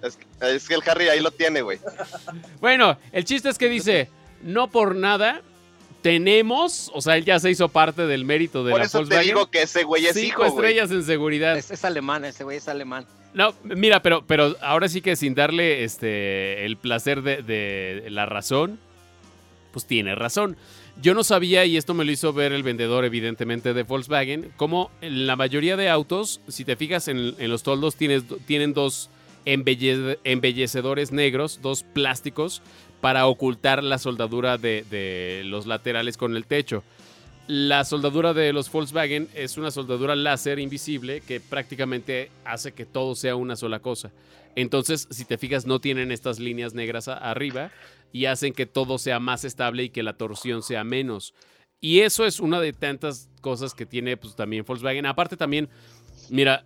Es, es que el Harry ahí lo tiene, güey. Bueno, el chiste es que dice, no por nada tenemos, o sea, él ya se hizo parte del mérito de Por la eso te Volkswagen. digo que ese güey es Cinco hijo, güey. estrellas en seguridad. Es, es alemán, ese güey es alemán. No, mira, pero, pero ahora sí que sin darle este el placer de, de la razón, pues tiene razón. Yo no sabía, y esto me lo hizo ver el vendedor, evidentemente, de Volkswagen, como en la mayoría de autos, si te fijas en, los toldos, tienes, tienen dos embelle- embellecedores negros, dos plásticos, para ocultar la soldadura de, de los laterales con el techo. La soldadura de los Volkswagen es una soldadura láser invisible que prácticamente hace que todo sea una sola cosa. Entonces, si te fijas, no tienen estas líneas negras arriba y hacen que todo sea más estable y que la torsión sea menos. Y eso es una de tantas cosas que tiene pues, también Volkswagen. Aparte también, mira,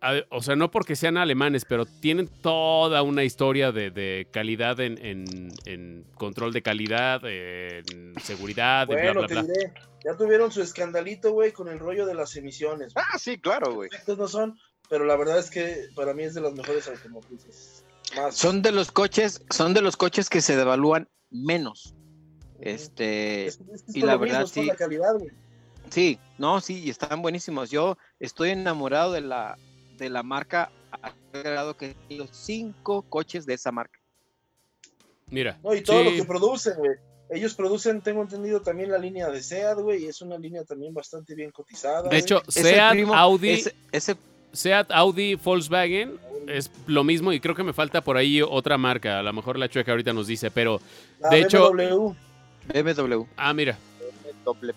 a o sea, no porque sean alemanes, pero tienen toda una historia de, de calidad en, en- en control de calidad, en seguridad, de bla, Bueno, bla, te bla. diré, ya tuvieron su escandalito, güey, con el rollo de las emisiones. Ah, sí, claro, güey. Perfectos no son, pero la verdad es que para mí es de las mejores automotrices. Más. Son de los coches, son de los coches que se devalúan menos. Este, Es- y la mismo, verdad sí. la calidad, güey. sí, no, sí, y están buenísimos. Yo estoy enamorado de la, de la marca a grado que tenido cinco coches de esa marca. Mira. No, y todo lo que producen, güey. Ellos producen, tengo entendido, también la línea de SEAT, güey, y es una línea también bastante bien cotizada. de hecho, Seat, primo- Audi, ese- ese Seat, Audi, Volkswagen es lo mismo y creo que me falta por ahí otra marca. A lo mejor la chueca ahorita nos dice, pero La de hecho- BMW, BMW. ah, mira,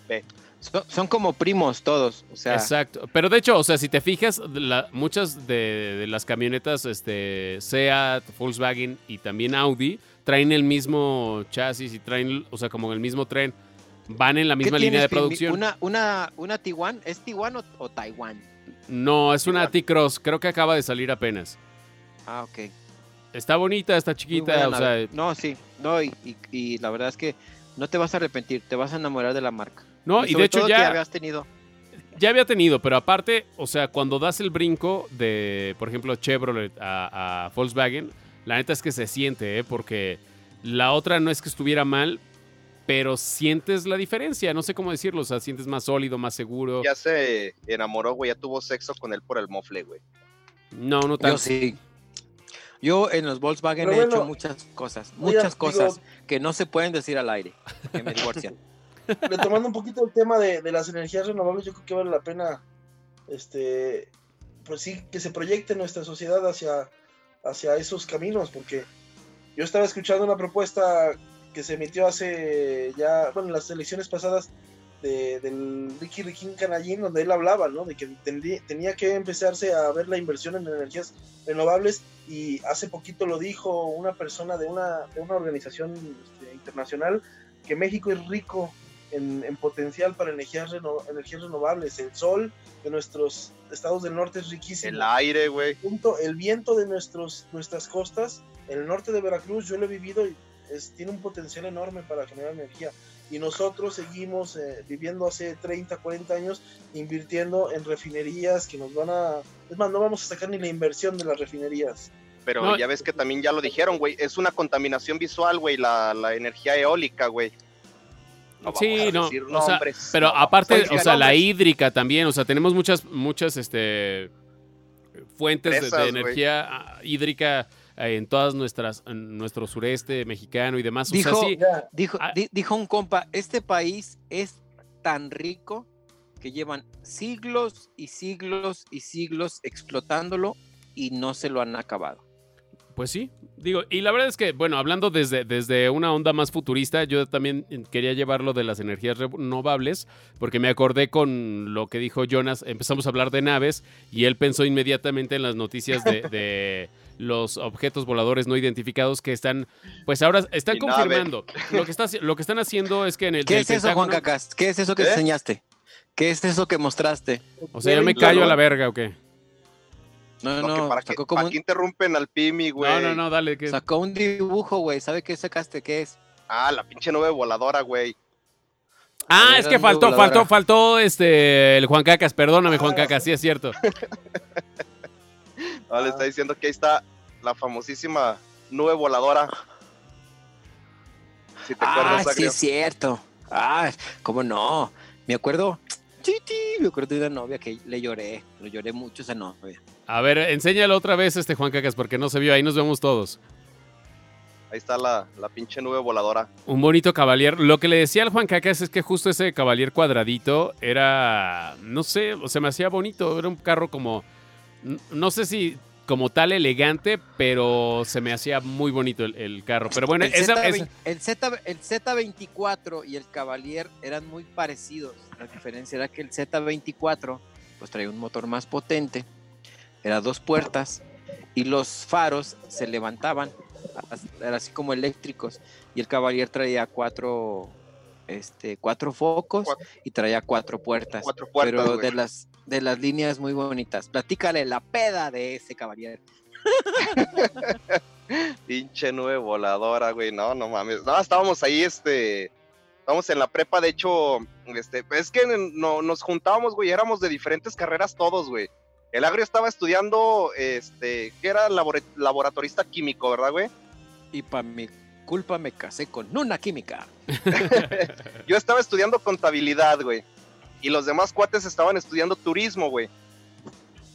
P. Son, son como primos todos. O sea, exacto. Pero de hecho, o sea, si te fijas, la- muchas de, de las camionetas, este, Seat, Volkswagen y también Audi traen el mismo chasis y traen, o sea, como el mismo tren. Van en la ¿qué misma línea de producción. Una, una, una Tiguan, ¿es Tiguan o, o Taiwán? No, es una T-Cross. Creo que acaba de salir apenas. Ah, ok. Está bonita, está chiquita, o sea, no, sí, no, y, y- y la verdad es que no te vas a arrepentir, te vas a enamorar de la marca. no, y de hecho ya, habías tenido. ya había tenido, pero aparte, o sea, cuando das el brinco de, por ejemplo, Chevrolet a, a Volkswagen, la neta es que se siente, ¿eh? porque la otra no es que estuviera mal, pero sientes la diferencia, no sé cómo decirlo, o sea, sientes más sólido, más seguro. Ya se enamoró, güey. Ya tuvo sexo con él por el mofle, güey. No, no Yo tanto. sí. Yo en los Volkswagen he hecho muchas cosas, muchas cosas digo, que no se pueden decir al aire, que me divorcian. retomando un poquito el tema de, de las energías renovables, yo creo que vale la pena, este, pues sí, que se proyecte nuestra sociedad hacia, hacia esos caminos, porque yo estaba escuchando una propuesta que se emitió hace ya, bueno, en las elecciones pasadas de- del Ricky Riquín Canallín, donde él hablaba, ¿no? De que tenía que empezarse a ver la inversión en energías renovables y hace poquito lo dijo una persona de una, de una organización este, internacional que México es rico en, en potencial para energías, reno- energías renovables. El sol de nuestros estados del norte es riquísimo. El aire, güey. El viento de nuestros, nuestras costas, el norte de Veracruz, yo lo he vivido y es- tiene un potencial enorme para generar energía. Y nosotros seguimos eh, viviendo hace 30, 40 años invirtiendo en refinerías que nos van a... Es más, no vamos a sacar ni la inversión de las refinerías. Pero No. ya ves que también ya lo dijeron, güey. Es una contaminación visual, güey, la, la energía eólica, güey. No Sí, no, decir o sea, nombres. Pero No, aparte, o sea, la hídrica también, o sea, tenemos muchas, muchas, este, fuentes de- energía ah, hídrica en todas nuestras, en nuestro sureste mexicano y demás. O Dijo- sea, sí, Ya, Dijo, Ah. di- dijo un compa, este país es tan rico que llevan siglos y siglos y siglos explotándolo y no se lo han acabado. Pues sí, digo, y la verdad es que, bueno, hablando desde, desde una onda más futurista, yo también quería llevarlo de las energías renovables, porque me acordé con lo que dijo Jonas, empezamos a hablar de naves y él pensó inmediatamente en las noticias de, de los objetos voladores no identificados que están, pues ahora están confirmando. Lo que, está, lo que están haciendo es que en el... ¿Qué es eso, Juan Cacas? ¿Qué es eso que ¿Eh? enseñaste? ¿Qué es eso que mostraste? O sea, yo me callo a la verga, ¿o qué? No, No, no, que para, que, sacó como para un, que interrumpen al Pimi, güey. No, no, no, dale. Que... sacó un dibujo, güey. ¿Sabe qué sacaste? ¿Qué es? Ah, la pinche nube voladora, güey. Ah, es que faltó, voladora. faltó, faltó este, el Juan Cacas, perdóname Juan Cacas, sí es cierto. Ah, le está diciendo que ahí está la famosísima nube voladora. Si te Ah, acuerdas, sí es cierto. Ah, ¿cómo no? Me acuerdo. Chiti, me acuerdo de una novia que le lloré. Le lloré mucho esa novia. A ver, enséñalo otra vez este Juan Cacas porque no se vio, ahí nos vemos todos. Ahí está la, la pinche nube voladora. Un bonito caballero. Lo que le decía al Juan Cacas es que justo ese caballero cuadradito era, no sé, se me hacía bonito, era un carro como, no sé si como tal elegante, pero se me hacía muy bonito el, carro. Pero bueno, el, esa, Z, El, Z, el Z24 y el Cavalier eran muy parecidos. La diferencia era que el Z24 pues traía un motor más potente, era dos puertas y los faros se levantaban, era así como eléctricos y el Cavalier traía cuatro este, cuatro focos y traía cuatro puertas. Cuatro puertas pero de las, de las líneas muy bonitas. Platícale la peda de ese caballero. Pinche nube voladora, güey. No, no mames. No, estábamos ahí, este. Estábamos en la prepa, de hecho, este, es que no, nos juntábamos, güey, éramos de diferentes carreras todos, güey. El agrio estaba estudiando, este, que era laboratorista químico, ¿verdad, güey? Y para mi culpa me casé con una química. Yo estaba estudiando contabilidad, güey y los demás cuates estaban estudiando turismo, güey.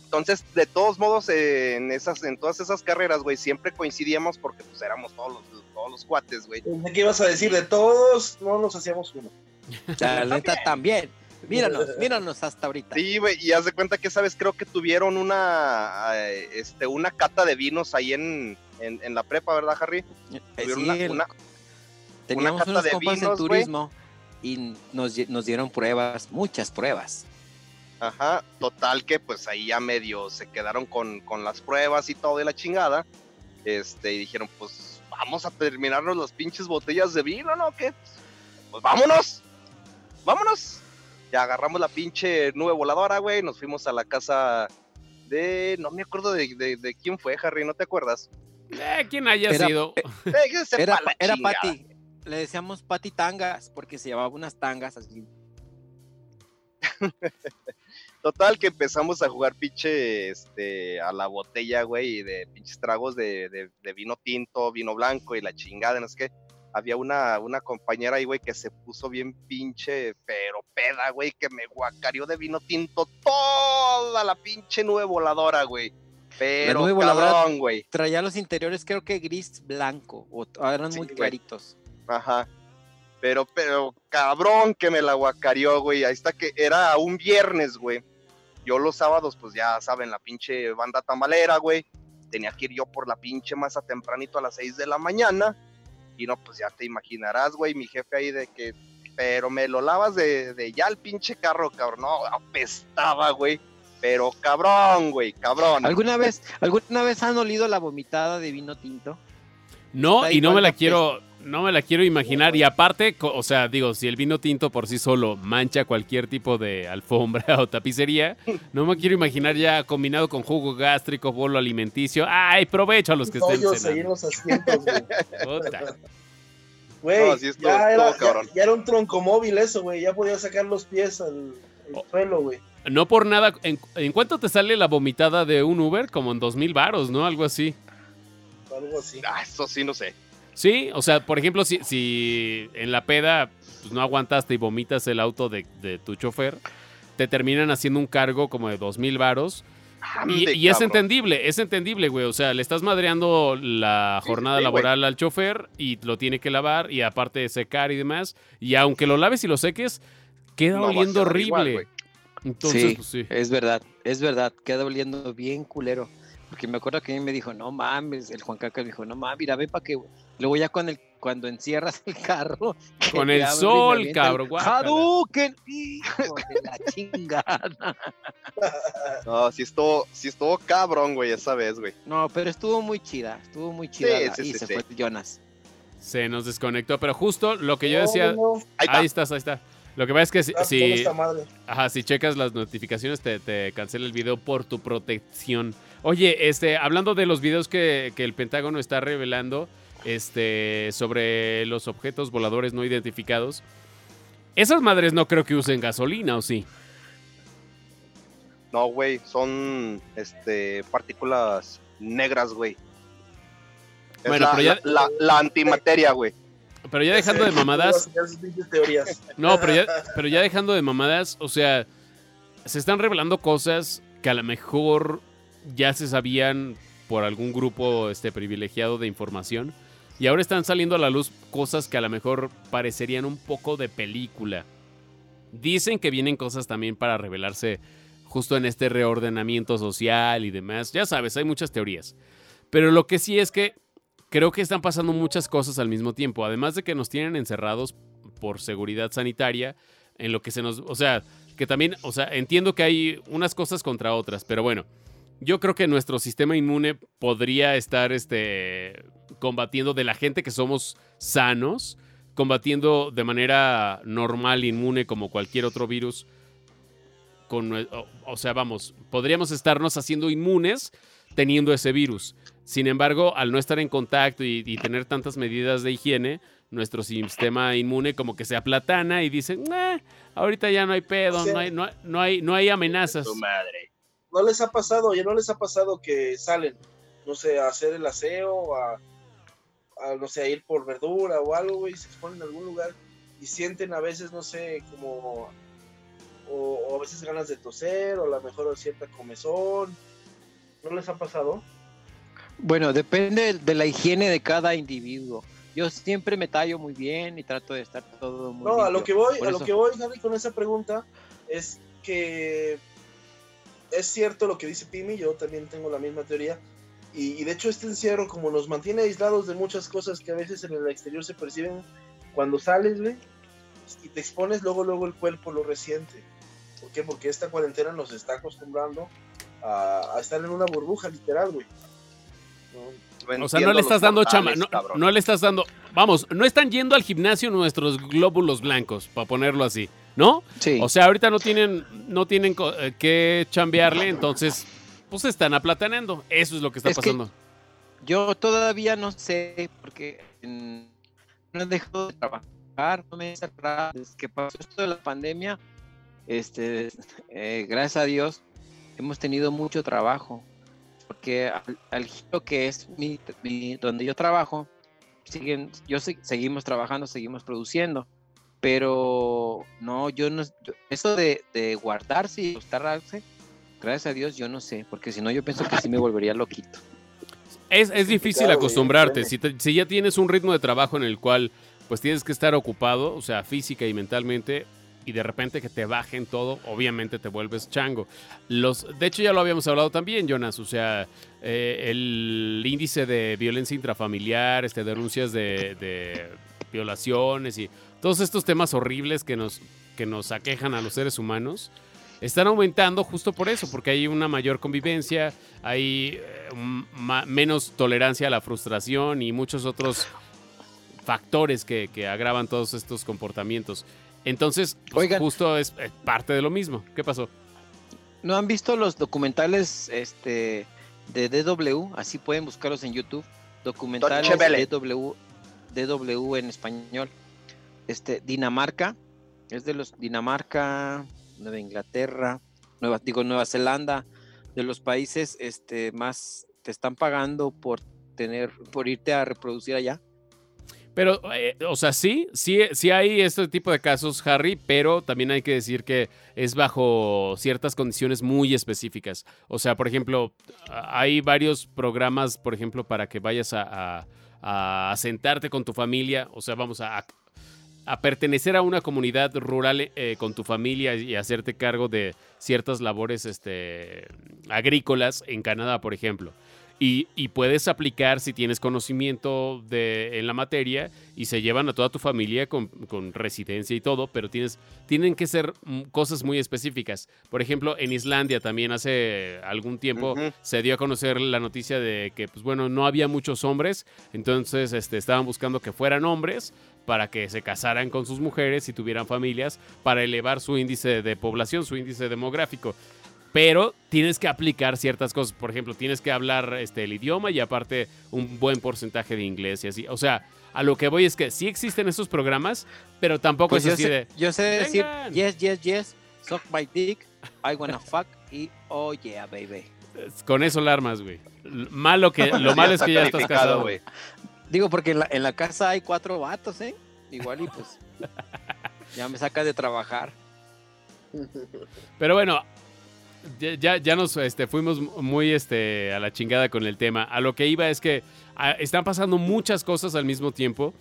Entonces, de todos modos, en esas, en todas esas carreras, güey, siempre coincidíamos porque pues éramos todos los, todos los cuates, güey. ¿Qué ibas a decir? De todos, no nos hacíamos uno. La neta también. Míranos, míranos hasta ahorita. Sí, güey, y haz de cuenta que, ¿sabes? Creo que tuvieron una, eh, este, una cata de vinos ahí en, en, la prepa, ¿verdad, Harry? Eh, sí, una, teníamos cata unos de vinos, en turismo y nos, nos dieron pruebas, muchas pruebas. Ajá, total que pues ahí ya medio se quedaron con, con las pruebas y todo de la chingada. Este, y dijeron, pues vamos a terminarnos las pinches botellas de vino, ¿no? ¿Qué? Pues vámonos, vámonos. Ya agarramos la pinche nube voladora, güey, nos fuimos a la casa de, no me acuerdo de, de, quién fue, Harry, ¿no te acuerdas? Eh, quién haya sido. era, era Pati le decíamos Pati Tangas porque se llevaba unas tangas así. Total que empezamos a jugar pinche este, a la botella, güey, de pinches tragos de, vino tinto, vino blanco y la chingada, no es que había una, una compañera ahí, güey, que se puso bien pinche, pero peda, güey, que me guacarió de vino tinto toda la pinche nube voladora, güey. Pero cabrón, güey. Traía los interiores, creo que gris blanco, o eran muy claritos. Ajá. Pero, pero, cabrón que me la guacarió, güey. Ahí está que era un viernes, güey. Yo los sábados, pues ya saben, la pinche banda tamalera, güey. Tenía que ir yo por la pinche masa tempranito a las 6 de la mañana. Y no, pues ya te imaginarás, güey, mi jefe ahí de que, pero me lo lavas de, de ya el pinche carro, cabrón. No, apestaba, güey. Pero cabrón, güey, cabrón. ¿Alguna vez, ¿Alguna vez han olido la vomitada de vino tinto? No, y no me la quiero, no me la quiero imaginar. Y aparte, o sea, digo, si el vino tinto por sí solo mancha cualquier tipo de alfombra o tapicería, no me quiero imaginar ya combinado con jugo gástrico, bolo alimenticio. ¡Ay, provecho a los que estén cenando! güey. ya, era, ya, era, un troncomóvil eso, güey. Ya podía sacar los pies al, oh. suelo, güey. No por nada. ¿En, ¿En, cuánto te sale la vomitada de un Uber? Como en dos mil varos, ¿no? Algo así. Algo así. Ah, eso sí, no sé. Sí, o sea, por ejemplo, si, si en la peda pues, no aguantaste y vomitas el auto de, tu chofer, te terminan haciendo un cargo como de dos mil varos. Y, es entendible, es entendible, güey. O sea, le estás madreando la jornada laboral al chofer y lo tiene que lavar y aparte secar y demás. Y aunque lo laves y lo seques, queda oliendo horrible. Entonces, sí, pues, sí, es verdad, es verdad, queda oliendo bien culero. Porque me acuerdo que a mí me dijo, no mames, el Juan Caca me dijo, no mames, mira, ve para que. Luego ya con el, cuando encierras el carro. Con el sol, cabrón. Hadouken, hijo de la chingada. No, sí estuvo, sí estuvo cabrón, güey, esa vez, güey. No, pero estuvo muy chida, estuvo muy chida. Sí, sí, y se fue Jonas. Se nos desconectó, pero justo lo que yo decía. Ahí, ahí estás, ahí está. Lo que pasa es que si, si, ajá, si checas las notificaciones te, te, cancela el video por tu protección. Oye, este, hablando de los videos que, que, el Pentágono está revelando este, sobre los objetos voladores no identificados, esas madres no creo que usen gasolina, ¿o sí? No, güey, son este, partículas negras, güey. Bueno, pero ya... la, la antimateria, güey. Pero ya dejando de mamadas. No, pero ya, pero ya dejando de mamadas, o sea, se están revelando cosas que a lo mejor ya se sabían por algún grupo este, privilegiado de información. Y ahora están saliendo a la luz cosas que a lo mejor parecerían un poco de película. Dicen que vienen cosas también para revelarse justo en este reordenamiento social y demás. Ya sabes, hay muchas teorías. Pero lo que sí es que creo que están pasando muchas cosas al mismo tiempo. Además de que nos tienen encerrados por seguridad sanitaria, en lo que se nos... O sea, que también, o sea, entiendo que hay unas cosas contra otras, pero bueno, yo creo que nuestro sistema inmune podría estar este, combatiendo de la gente que somos sanos, combatiendo de manera normal, inmune, como cualquier otro virus. Con, o, sea, vamos, podríamos estarnos haciendo inmunes teniendo ese virus. Sin embargo, al no estar en contacto y, y tener tantas medidas de higiene, nuestro sistema inmune como que se aplatana y dicen, ahorita ya no hay pedo, no, hay, no, hay, no hay amenazas. madre. ¿No les ha pasado, ya no les ha pasado que salen, no sé, a hacer el aseo, a, no sé, a ir por verdura o algo, y se exponen en algún lugar y sienten a veces, no sé, como, o, a veces ganas de toser, o a lo mejor cierta comezón? ¿No les ha pasado? Bueno, depende de la higiene de cada individuo yo siempre me tallo muy bien y trato de estar todo muy No, a lo que voy, a lo que voy, Javi, con esa pregunta es que es cierto lo que dice Pimi, yo también tengo la misma teoría. Y, de hecho este encierro como nos mantiene aislados de muchas cosas que a veces en el exterior se perciben cuando sales, güey, y te expones, luego luego el cuerpo lo resiente. ¿Por qué? Porque esta cuarentena nos está acostumbrando a, a estar en una burbuja literal, güey. O sea, no le estás dando chama, no, le estás dando, vamos, no están yendo al gimnasio nuestros glóbulos blancos, para ponerlo así, ¿no? Sí. O sea, ahorita no tienen, no tienen eh, que chambearle, entonces, pues están aplatanando. Eso es lo que está pasando. yo todavía no sé, porque no he dejado de trabajar, no me he cerrado, desde que pasó esto de la pandemia, este, eh, gracias a Dios, hemos tenido mucho trabajo porque al, giro que es mi, donde yo trabajo, siguen, yo seguimos trabajando, seguimos produciendo, pero no, yo no, eso de, guardarse y gustarse, gracias a Dios yo no sé, porque si no yo pienso que sí me volvería loquito. Es, es difícil acostumbrarte, si, si ya tienes un ritmo de trabajo en el cual pues tienes que estar ocupado, o sea, física y mentalmente, y de repente que te bajen todo, obviamente te vuelves chango. Los, de hecho, ya lo habíamos hablado también, Jonas. O sea, eh, el índice de violencia intrafamiliar, este, denuncias de, violaciones y todos estos temas horribles que nos, que nos aquejan a los seres humanos. Están aumentando justo por eso, porque hay una mayor convivencia, hay eh, menos tolerancia a la frustración y muchos otros factores que, que agravan todos estos comportamientos. Entonces, pues, justo es, parte de lo mismo. ¿Qué pasó? ¿No han visto los documentales este, de DW? Así pueden buscarlos en YouTube. Documentales DW, DW en español. Este, Dinamarca, es de los Dinamarca, Nueva Inglaterra, digo Nueva Zelanda, de los países este, más te están pagando por tener, por irte a reproducir allá. Pero, eh, o sea, sí, sí, sí hay este tipo de casos, Harry, pero también hay que decir que es bajo ciertas condiciones muy específicas. O sea, por ejemplo, hay varios programas, por ejemplo, para que vayas a, sentarte con tu familia, o sea, vamos a, a pertenecer a una comunidad rural eh, con tu familia y hacerte cargo de ciertas labores este, agrícolas en Canadá, por ejemplo. Y, puedes aplicar si tienes conocimiento de, en la materia y se llevan a toda tu familia con, residencia y todo, pero tienes, tienen que ser cosas muy específicas. Por ejemplo, en Islandia también hace algún tiempo se dio a conocer la noticia de que, pues bueno, no había muchos hombres, entonces este, estaban buscando que fueran hombres para que se casaran con sus mujeres y tuvieran familias para elevar su índice de población, su índice demográfico pero tienes que aplicar ciertas cosas. Por ejemplo, tienes que hablar este, el idioma y aparte un buen porcentaje de inglés y así. O sea, a lo que voy es que sí existen esos programas, pero tampoco pues es así de. Yo sé decir yes, yes, yes, suck my dick, I wanna fuck y oh yeah, baby. Con eso alarmas, güey. Malo que, lo malo es que ya estás casado, güey. Digo, porque en la, en la casa hay cuatro vatos, ¿eh? Igual y pues. ya me sacas de trabajar. Pero bueno, ya, ya nos este, fuimos muy este, a la chingada con el tema. A lo que iba es que ah, están pasando muchas cosas al mismo tiempo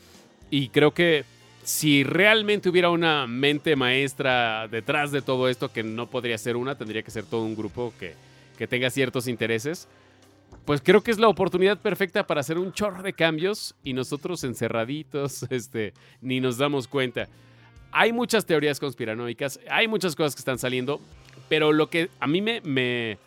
y creo que si realmente hubiera una mente maestra detrás de todo esto, que no podría ser una, tendría que ser todo un grupo que, que tenga ciertos intereses, pues creo que es la oportunidad perfecta para hacer un chorro de cambios y nosotros encerraditos, este, ni nos damos cuenta. Hay muchas teorías conspiranoicas, hay muchas cosas que están saliendo, pero lo que a mí me, me,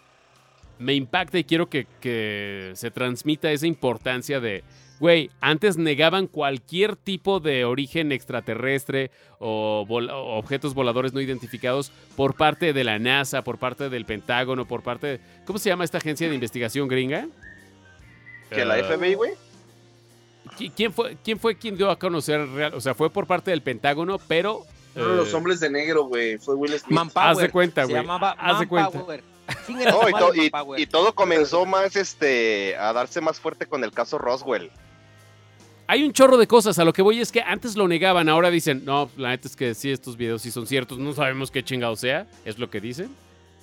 me impacta y quiero que, que se transmita esa importancia de, güey, antes negaban cualquier tipo de origen extraterrestre o, vol- o objetos voladores no identificados por parte de la NASA, por parte del Pentágono, por parte de... ¿Cómo se llama esta agencia de investigación gringa? Que la Eh, FBI, güey. ¿qui- ¿Quién fue, ¿Quién fue quien dio a conocer? real- O sea, fue por parte del Pentágono, pero... Fueron eh, los hombres de negro, güey. Fue Will Smith. Manpower. Haz de cuenta, Se güey. llamaba Haz de cuenta. No, y, to- y todo comenzó más este a darse más fuerte con el caso Roswell. Hay un chorro de cosas. A lo que voy es que antes lo negaban, ahora dicen, no, la neta es que sí, estos videos sí son ciertos. No sabemos qué chingado sea, es lo que dicen,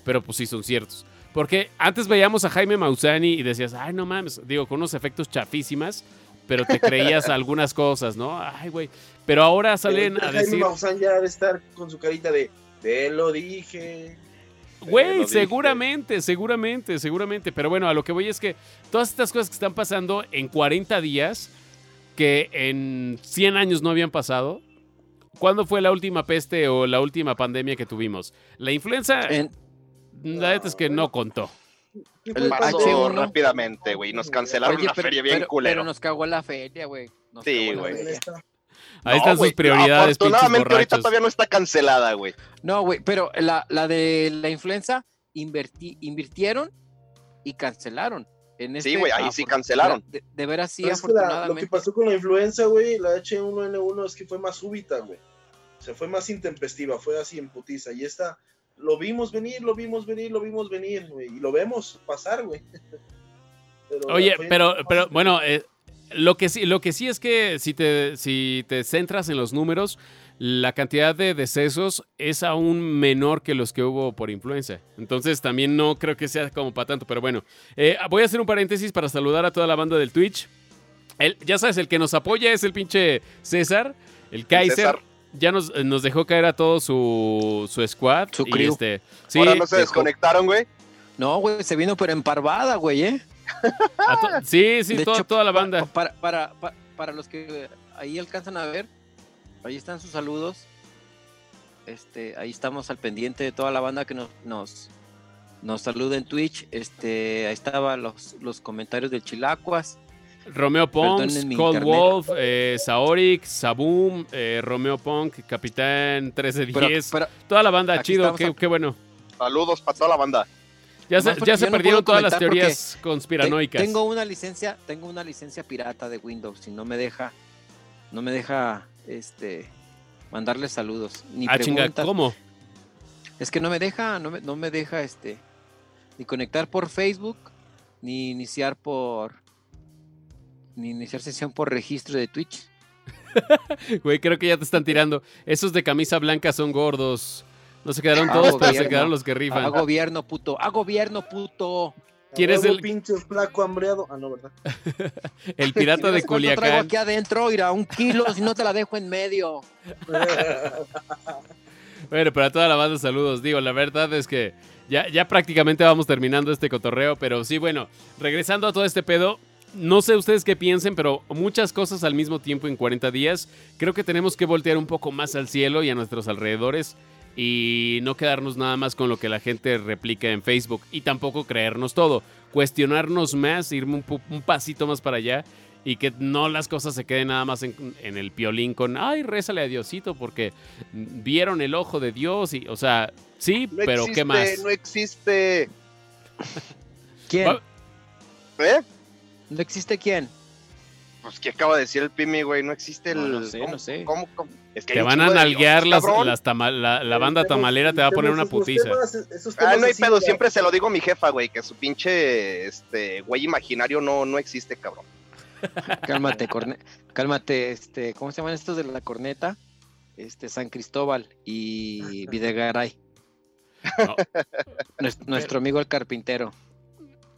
pero pues sí son ciertos. Porque antes veíamos a Jaime Mausani y decías, ay, no mames, digo, con unos efectos chafísimas, pero te creías algunas cosas, ¿no? Ay, güey. Pero ahora salen a Jaime decir, Maussan ya debe estar con su carita de te lo dije. güey, seguramente, seguramente, seguramente. Pero bueno, a lo que voy es que todas estas cosas que están pasando en 40 días, que en 100 años no habían pasado. ¿Cuándo fue la última peste o la última pandemia que tuvimos? La influenza, En- la neta es que no contó. El Pasó H1. rápidamente, güey. Nos cancelaron Oye, la pero, feria bien pero- culero. pero nos cagó la feria, güey. Sí, güey. Ahí No, están sus prioridades, Afortunadamente ahorita todavía no está cancelada, güey. No, güey, pero la, la de la influenza invertí- invirtieron y cancelaron. En Sí, este, güey, ahí sí cancelaron. De, de veras, sí, Pero es que la- lo que afortunadamente. pasó con la influenza, güey, la H1N1 es que fue más súbita, güey. O sea, fue más intempestiva, fue así en putiza. Y esta, lo vimos venir, lo vimos venir, lo vimos venir, güey. Y lo vemos pasar, güey. Pero Oye, pero, pero bueno, eh, lo, que sí, lo que sí es que si te, si te centras en los números, la cantidad de decesos es aún menor que los que hubo por influenza. Entonces también no creo que sea como para tanto, pero bueno. Eh, voy a hacer un paréntesis para saludar a toda la banda del Twitch. El- ya sabes, el que nos apoya es el pinche César, el Kaiser. César. Ya nos, eh, nos dejó caer a todo su, su squad. Su y crew. este, sí, Ahora no se dejó- desconectaron, güey. No, güey, se vino pero emparvada, güey, ¿eh? sí, sí, De to- hecho, toda la banda. Para, para, pa- para los que ahí alcanzan a ver, ahí están sus saludos. Este, ahí estamos al pendiente de toda la banda que nos, nos, nos saluda en Twitch. Este, ahí estaban los, los comentarios del Chilacuas. Romeo Pons, Cold. Wolf, eh, Saoric, Saboom, eh, Romeo Punk, Capitán Pero, 1310, pero toda la banda, chido, qué, bueno. Saludos para toda la banda. Ya se, ya se no perdieron todas las teorías te- conspiranoicas. tengo una licencia, tengo una licencia pirata de Windows y no me deja, no me deja, este, mandarle saludos ni ah, chinga. ¿cómo? Es que no me deja, no me, no me deja este ni conectar por Facebook, ni iniciar por ni iniciar sesión por registro de Twitch. Güey, creo que ya te están tirando. Esos de camisa blanca son gordos. No se quedaron Ah, todos, pero se quedaron los que rifan. A gobierno puto, a gobierno puto. ¿Quién es el- pinche flaco hambreado? Ah, no, ¿verdad? El pirata de ¿Sabes cuánto traigo Culiacán. aquí adentro, irá un kilo, si no te la dejo en medio. Bueno, para toda la banda, saludos. Digo, la verdad es que ya, ya prácticamente vamos terminando este cotorreo, pero sí, bueno, regresando a todo este pedo, no sé ustedes qué piensen, pero muchas cosas al mismo tiempo en 40 días. Creo que tenemos que voltear un poco más al cielo y a nuestros alrededores y no quedarnos nada más con lo que la gente replica en Facebook y tampoco creernos todo. Cuestionarnos más, irme un, pasito más para allá y que no las cosas se queden nada más en, en el piolín con, ay, rézale a Diosito porque vieron el ojo de Dios y, o sea, sí, No pero existe, ¿qué más? No existe. ¿Quién? ¿Eh? ¿No existe quién? Pues que acaba de decir el Pimi, güey. No existe el. No, no sé, ¿cómo- no sé. cómo- cómo? Es que Te van a nalguear las, las tama- la, la banda tamalera, te va a poner una putiza. temas- esos Ah, no hay así, pedo, ya- siempre se lo digo a mi jefa, güey, que su pinche este güey imaginario no, no existe, cabrón. Cálmate, corne- cálmate, este, ¿cómo se llaman estos de la corneta? Este, San Cristóbal y Videgaray. No. Nuestro, amigo el carpintero.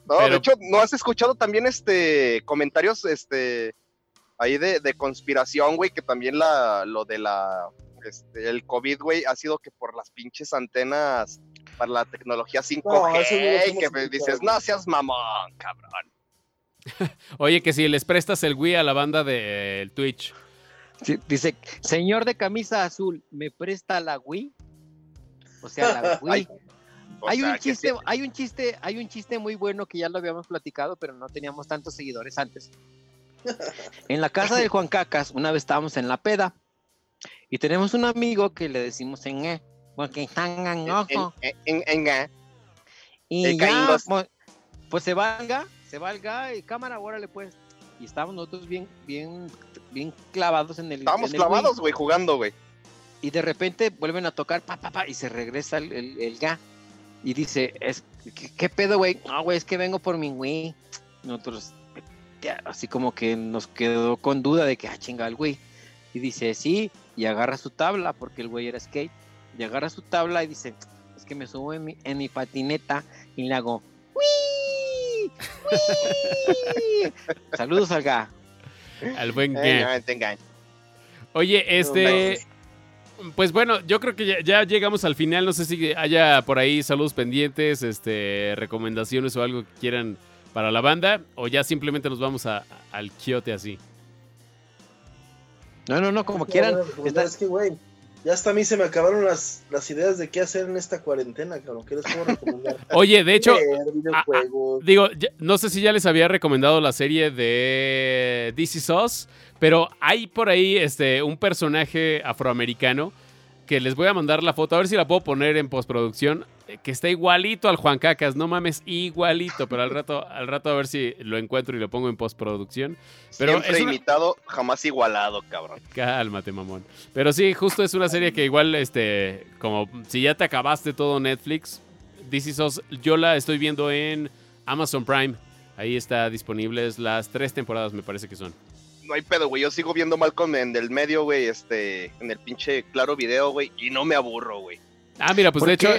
No, Pero- de hecho, ¿no has escuchado también este comentarios este ahí de, de conspiración, güey, que también la, lo de la, este, el COVID, güey, ha sido que por las pinches antenas para la tecnología 5G, que me dices, no seas mamón, cabrón. Oye, que si les prestas el Wii a la banda del Twitch. dice, señor de camisa azul, ¿me presta la Wii? O sea, la Wii. Hay un chiste, hay un chiste, hay un chiste muy bueno que ya lo habíamos platicado, pero no teníamos tantos seguidores antes. En la casa de Juan Cacas, una vez estábamos en la peda y tenemos un amigo que le decimos en E, porque están en ojo. En, en, en, y ya, pues, pues, se valga, se valga y cámara, órale pues. Y estábamos nosotros bien, bien, bien clavados en el. Estábamos clavados, güey, jugando, güey. Y de repente vuelven a tocar, pa, pa, pa, y se regresa el, el, ga. Y dice, es, ¿qué, pedo, güey? No, güey, es que vengo por mi güey. Nosotros, así como que nos quedó con duda de que, ah, chinga el güey. Y dice, sí, y agarra su tabla, porque el güey era skate. Y agarra su tabla y dice, es que me subo en mi, en mi patineta y le hago, ¡Wii! ¡Wii! Saludos al ga. Al buen ga. Oye, este... Pues bueno, yo creo que ya, llegamos al final. No sé si haya por ahí saludos pendientes, este, recomendaciones o algo que quieran para la banda, o ya simplemente nos vamos a, al quiote así. No, no, no, como quieran. Es que, güey, ya hasta a mí se me acabaron las, las ideas de qué hacer en esta cuarentena, cabrón. ¿Qué les puedo recomendar? Oye, de hecho, digo, no sé si ya les había recomendado la serie de DC Sauce, pero hay por ahí este, un personaje afroamericano que les voy a mandar la foto, a ver si la puedo poner en postproducción, que está igualito al Juan Cacas, no mames, igualito, pero al rato, al rato a ver si lo encuentro y lo pongo en postproducción. Pero Siempre imitado, jamás igualado, cabrón. Cálmate, mamón. Pero sí, justo es una serie que igual, este, como si ya te acabaste todo Netflix, DC SOS, yo la estoy viendo en Amazon Prime. Ahí está disponibles las tres temporadas, me parece que son no hay pedo, güey. Yo sigo viendo Malcolm en el medio, güey, este, en el pinche claro video, güey, y no me aburro, güey. Ah, mira, pues de hecho.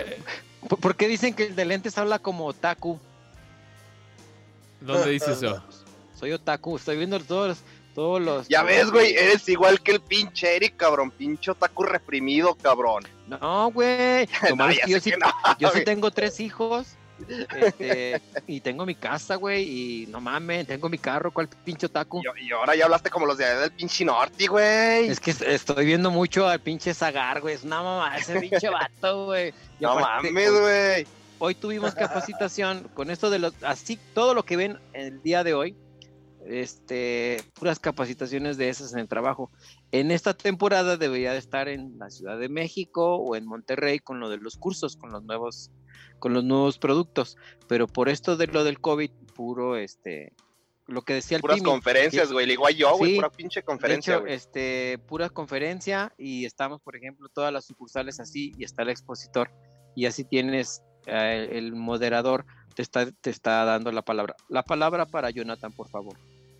¿Por qué dicen que el de lentes habla como otaku? ¿Dónde dice eso? Soy otaku, estoy viendo todos, todos los. Ya ves, güey, eres igual que el pinche Eric, cabrón. Pinche otaku reprimido, cabrón. No, güey. yo, sí, yo sí tengo tres hijos este, y tengo mi casa, güey, y no mames, tengo mi carro, ¿cuál pinche taco? Y, ahora ya hablaste como los de del pinche norte, güey. Es que estoy viendo mucho al pinche Zagar, güey, es una mamá ese pinche vato, güey. No mames, güey. Hoy tuvimos capacitación con esto de los, así, todo lo que ven el día de hoy, este, puras capacitaciones de esas en el trabajo. En esta temporada debería de estar en la Ciudad de México o en Monterrey con lo de los cursos, con los nuevos con los nuevos productos, pero por esto de lo del COVID, puro este lo que decía el Puras conferencias, güey, igual yo, güey, pura pinche conferencia, hecho, este, pura conferencia y estamos, por ejemplo, todas las sucursales así y está el expositor y así tienes eh, el moderador te está, te está dando la palabra. La palabra para Jonathan, por favor.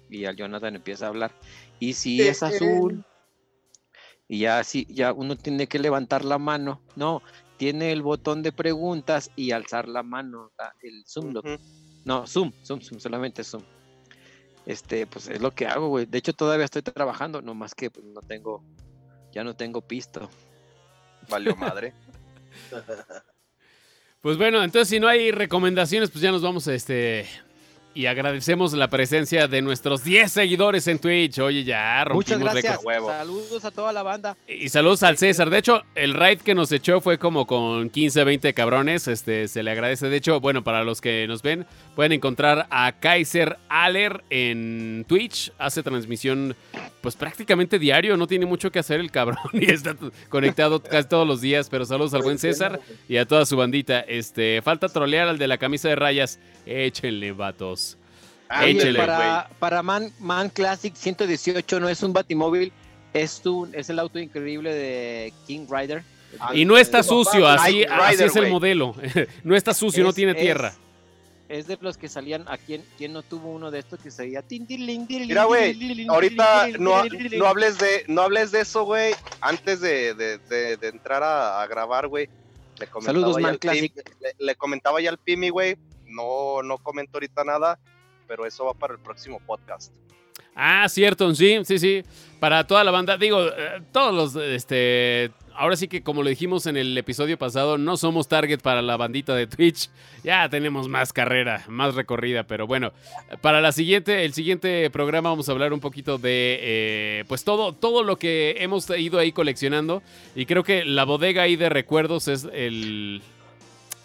Y al Jonathan empieza a hablar. Y si es azul, y ya así, ya uno tiene que levantar la mano. No, tiene el botón de preguntas y alzar la mano, el Zoom. No, Zoom, Zoom, Zoom, solamente Zoom. Este, pues es lo que hago, güey. De hecho, todavía estoy trabajando, nomás que pues, no tengo, ya no tengo pisto. Valió madre. pues bueno, entonces si no hay recomendaciones, pues ya nos vamos a este y agradecemos la presencia de nuestros 10 seguidores en Twitch. Oye, ya rompimos Muchas gracias. Saludos a toda la banda. Y saludos al César. De hecho, el raid que nos echó fue como con 15, 20 cabrones. Este, se le agradece. De hecho, bueno, para los que nos ven, pueden encontrar a Kaiser Aller en Twitch. Hace transmisión, pues prácticamente diario. No tiene mucho que hacer el cabrón y está conectado casi todos los días. Pero saludos al buen César y a toda su bandita. Este, falta trolear al de la camisa de rayas. Échenle, vatos para, para Man, Man Classic 118 no es un batimóvil, es, un, es el auto increíble de King Rider. Y no está sucio, así, es el modelo. no está sucio, no tiene tierra. Es de los que salían a quien, quien no tuvo uno de estos que salía Mira, güey, ahorita no, no, hables de no hables de eso, güey, antes de, de, de, entrar a, a grabar, güey. Saludos, Man Classic. le, le, comentaba ya al Pimi, güey, no, no comento ahorita nada pero eso va para el próximo podcast. Ah, cierto, sí, sí, sí. Para toda la banda, digo, eh, todos los, este, ahora sí que como lo dijimos en el episodio pasado, no somos target para la bandita de Twitch. Ya tenemos más carrera, más recorrida, pero bueno, para la siguiente, el siguiente programa vamos a hablar un poquito de, eh, pues todo, todo lo que hemos ido ahí coleccionando. Y creo que la bodega ahí de recuerdos es el,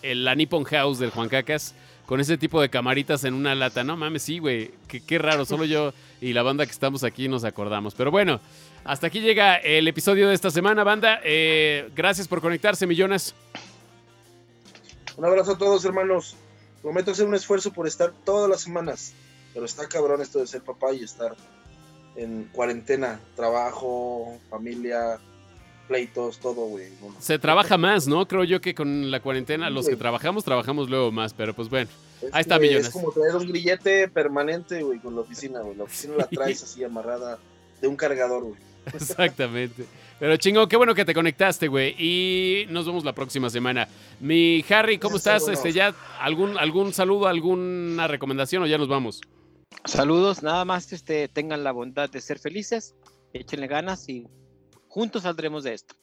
el la Nippon House del Juan Cacas. Con ese tipo de camaritas en una lata. No mames, sí, güey. Qué, qué raro. Solo yo y la banda que estamos aquí nos acordamos. Pero bueno, hasta aquí llega el episodio de esta semana, banda. Eh, gracias por conectarse, millones. Un abrazo a todos, hermanos. Prometo hacer un esfuerzo por estar todas las semanas. Pero está cabrón esto de ser papá y estar en cuarentena. Trabajo, familia, pleitos, todo, güey. Bueno. Se trabaja más, ¿no? Creo yo que con la cuarentena los que trabajamos, trabajamos luego más. Pero pues bueno, Es, ahí está, güey, millones. Es como traer un grillete permanente, güey, con la oficina, güey. La oficina la traes así amarrada de un cargador, güey. Exactamente. Pero chingón, qué bueno que te conectaste, güey. Y nos vemos la próxima semana. Mi Harry, ¿cómo estás? bueno. Este, ya algún algún saludo, alguna recomendación o ya nos vamos. Saludos, nada más este, tengan la bondad de ser felices, échenle ganas y juntos saldremos de esto.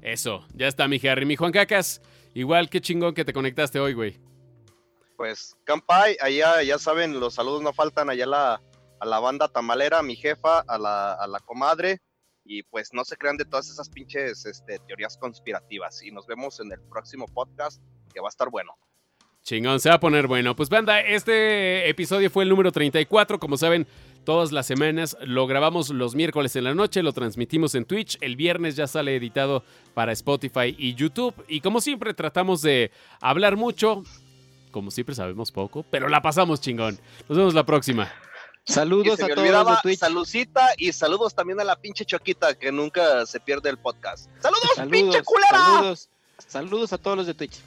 Eso, ya está mi Harry. Mi Juan Cacas, igual qué chingón que te conectaste hoy, güey. Pues, Campai, allá ya saben, los saludos no faltan allá a la, a la banda tamalera, a mi jefa, a la, a la comadre, y pues no se crean de todas esas pinches este, teorías conspirativas. Y nos vemos en el próximo podcast, que va a estar bueno. Chingón, se va a poner bueno. Pues banda, este episodio fue el número 34. Como saben, todas las semanas lo grabamos los miércoles en la noche, lo transmitimos en Twitch. El viernes ya sale editado para Spotify y YouTube. Y como siempre, tratamos de hablar mucho. Como siempre sabemos poco, pero la pasamos chingón. Nos vemos la próxima. Saludos a todos los de Twitch. saludcita y saludos también a la pinche choquita que nunca se pierde el podcast. ¡Saludos, Saludos, pinche culera! saludos, saludos a todos los de Twitch.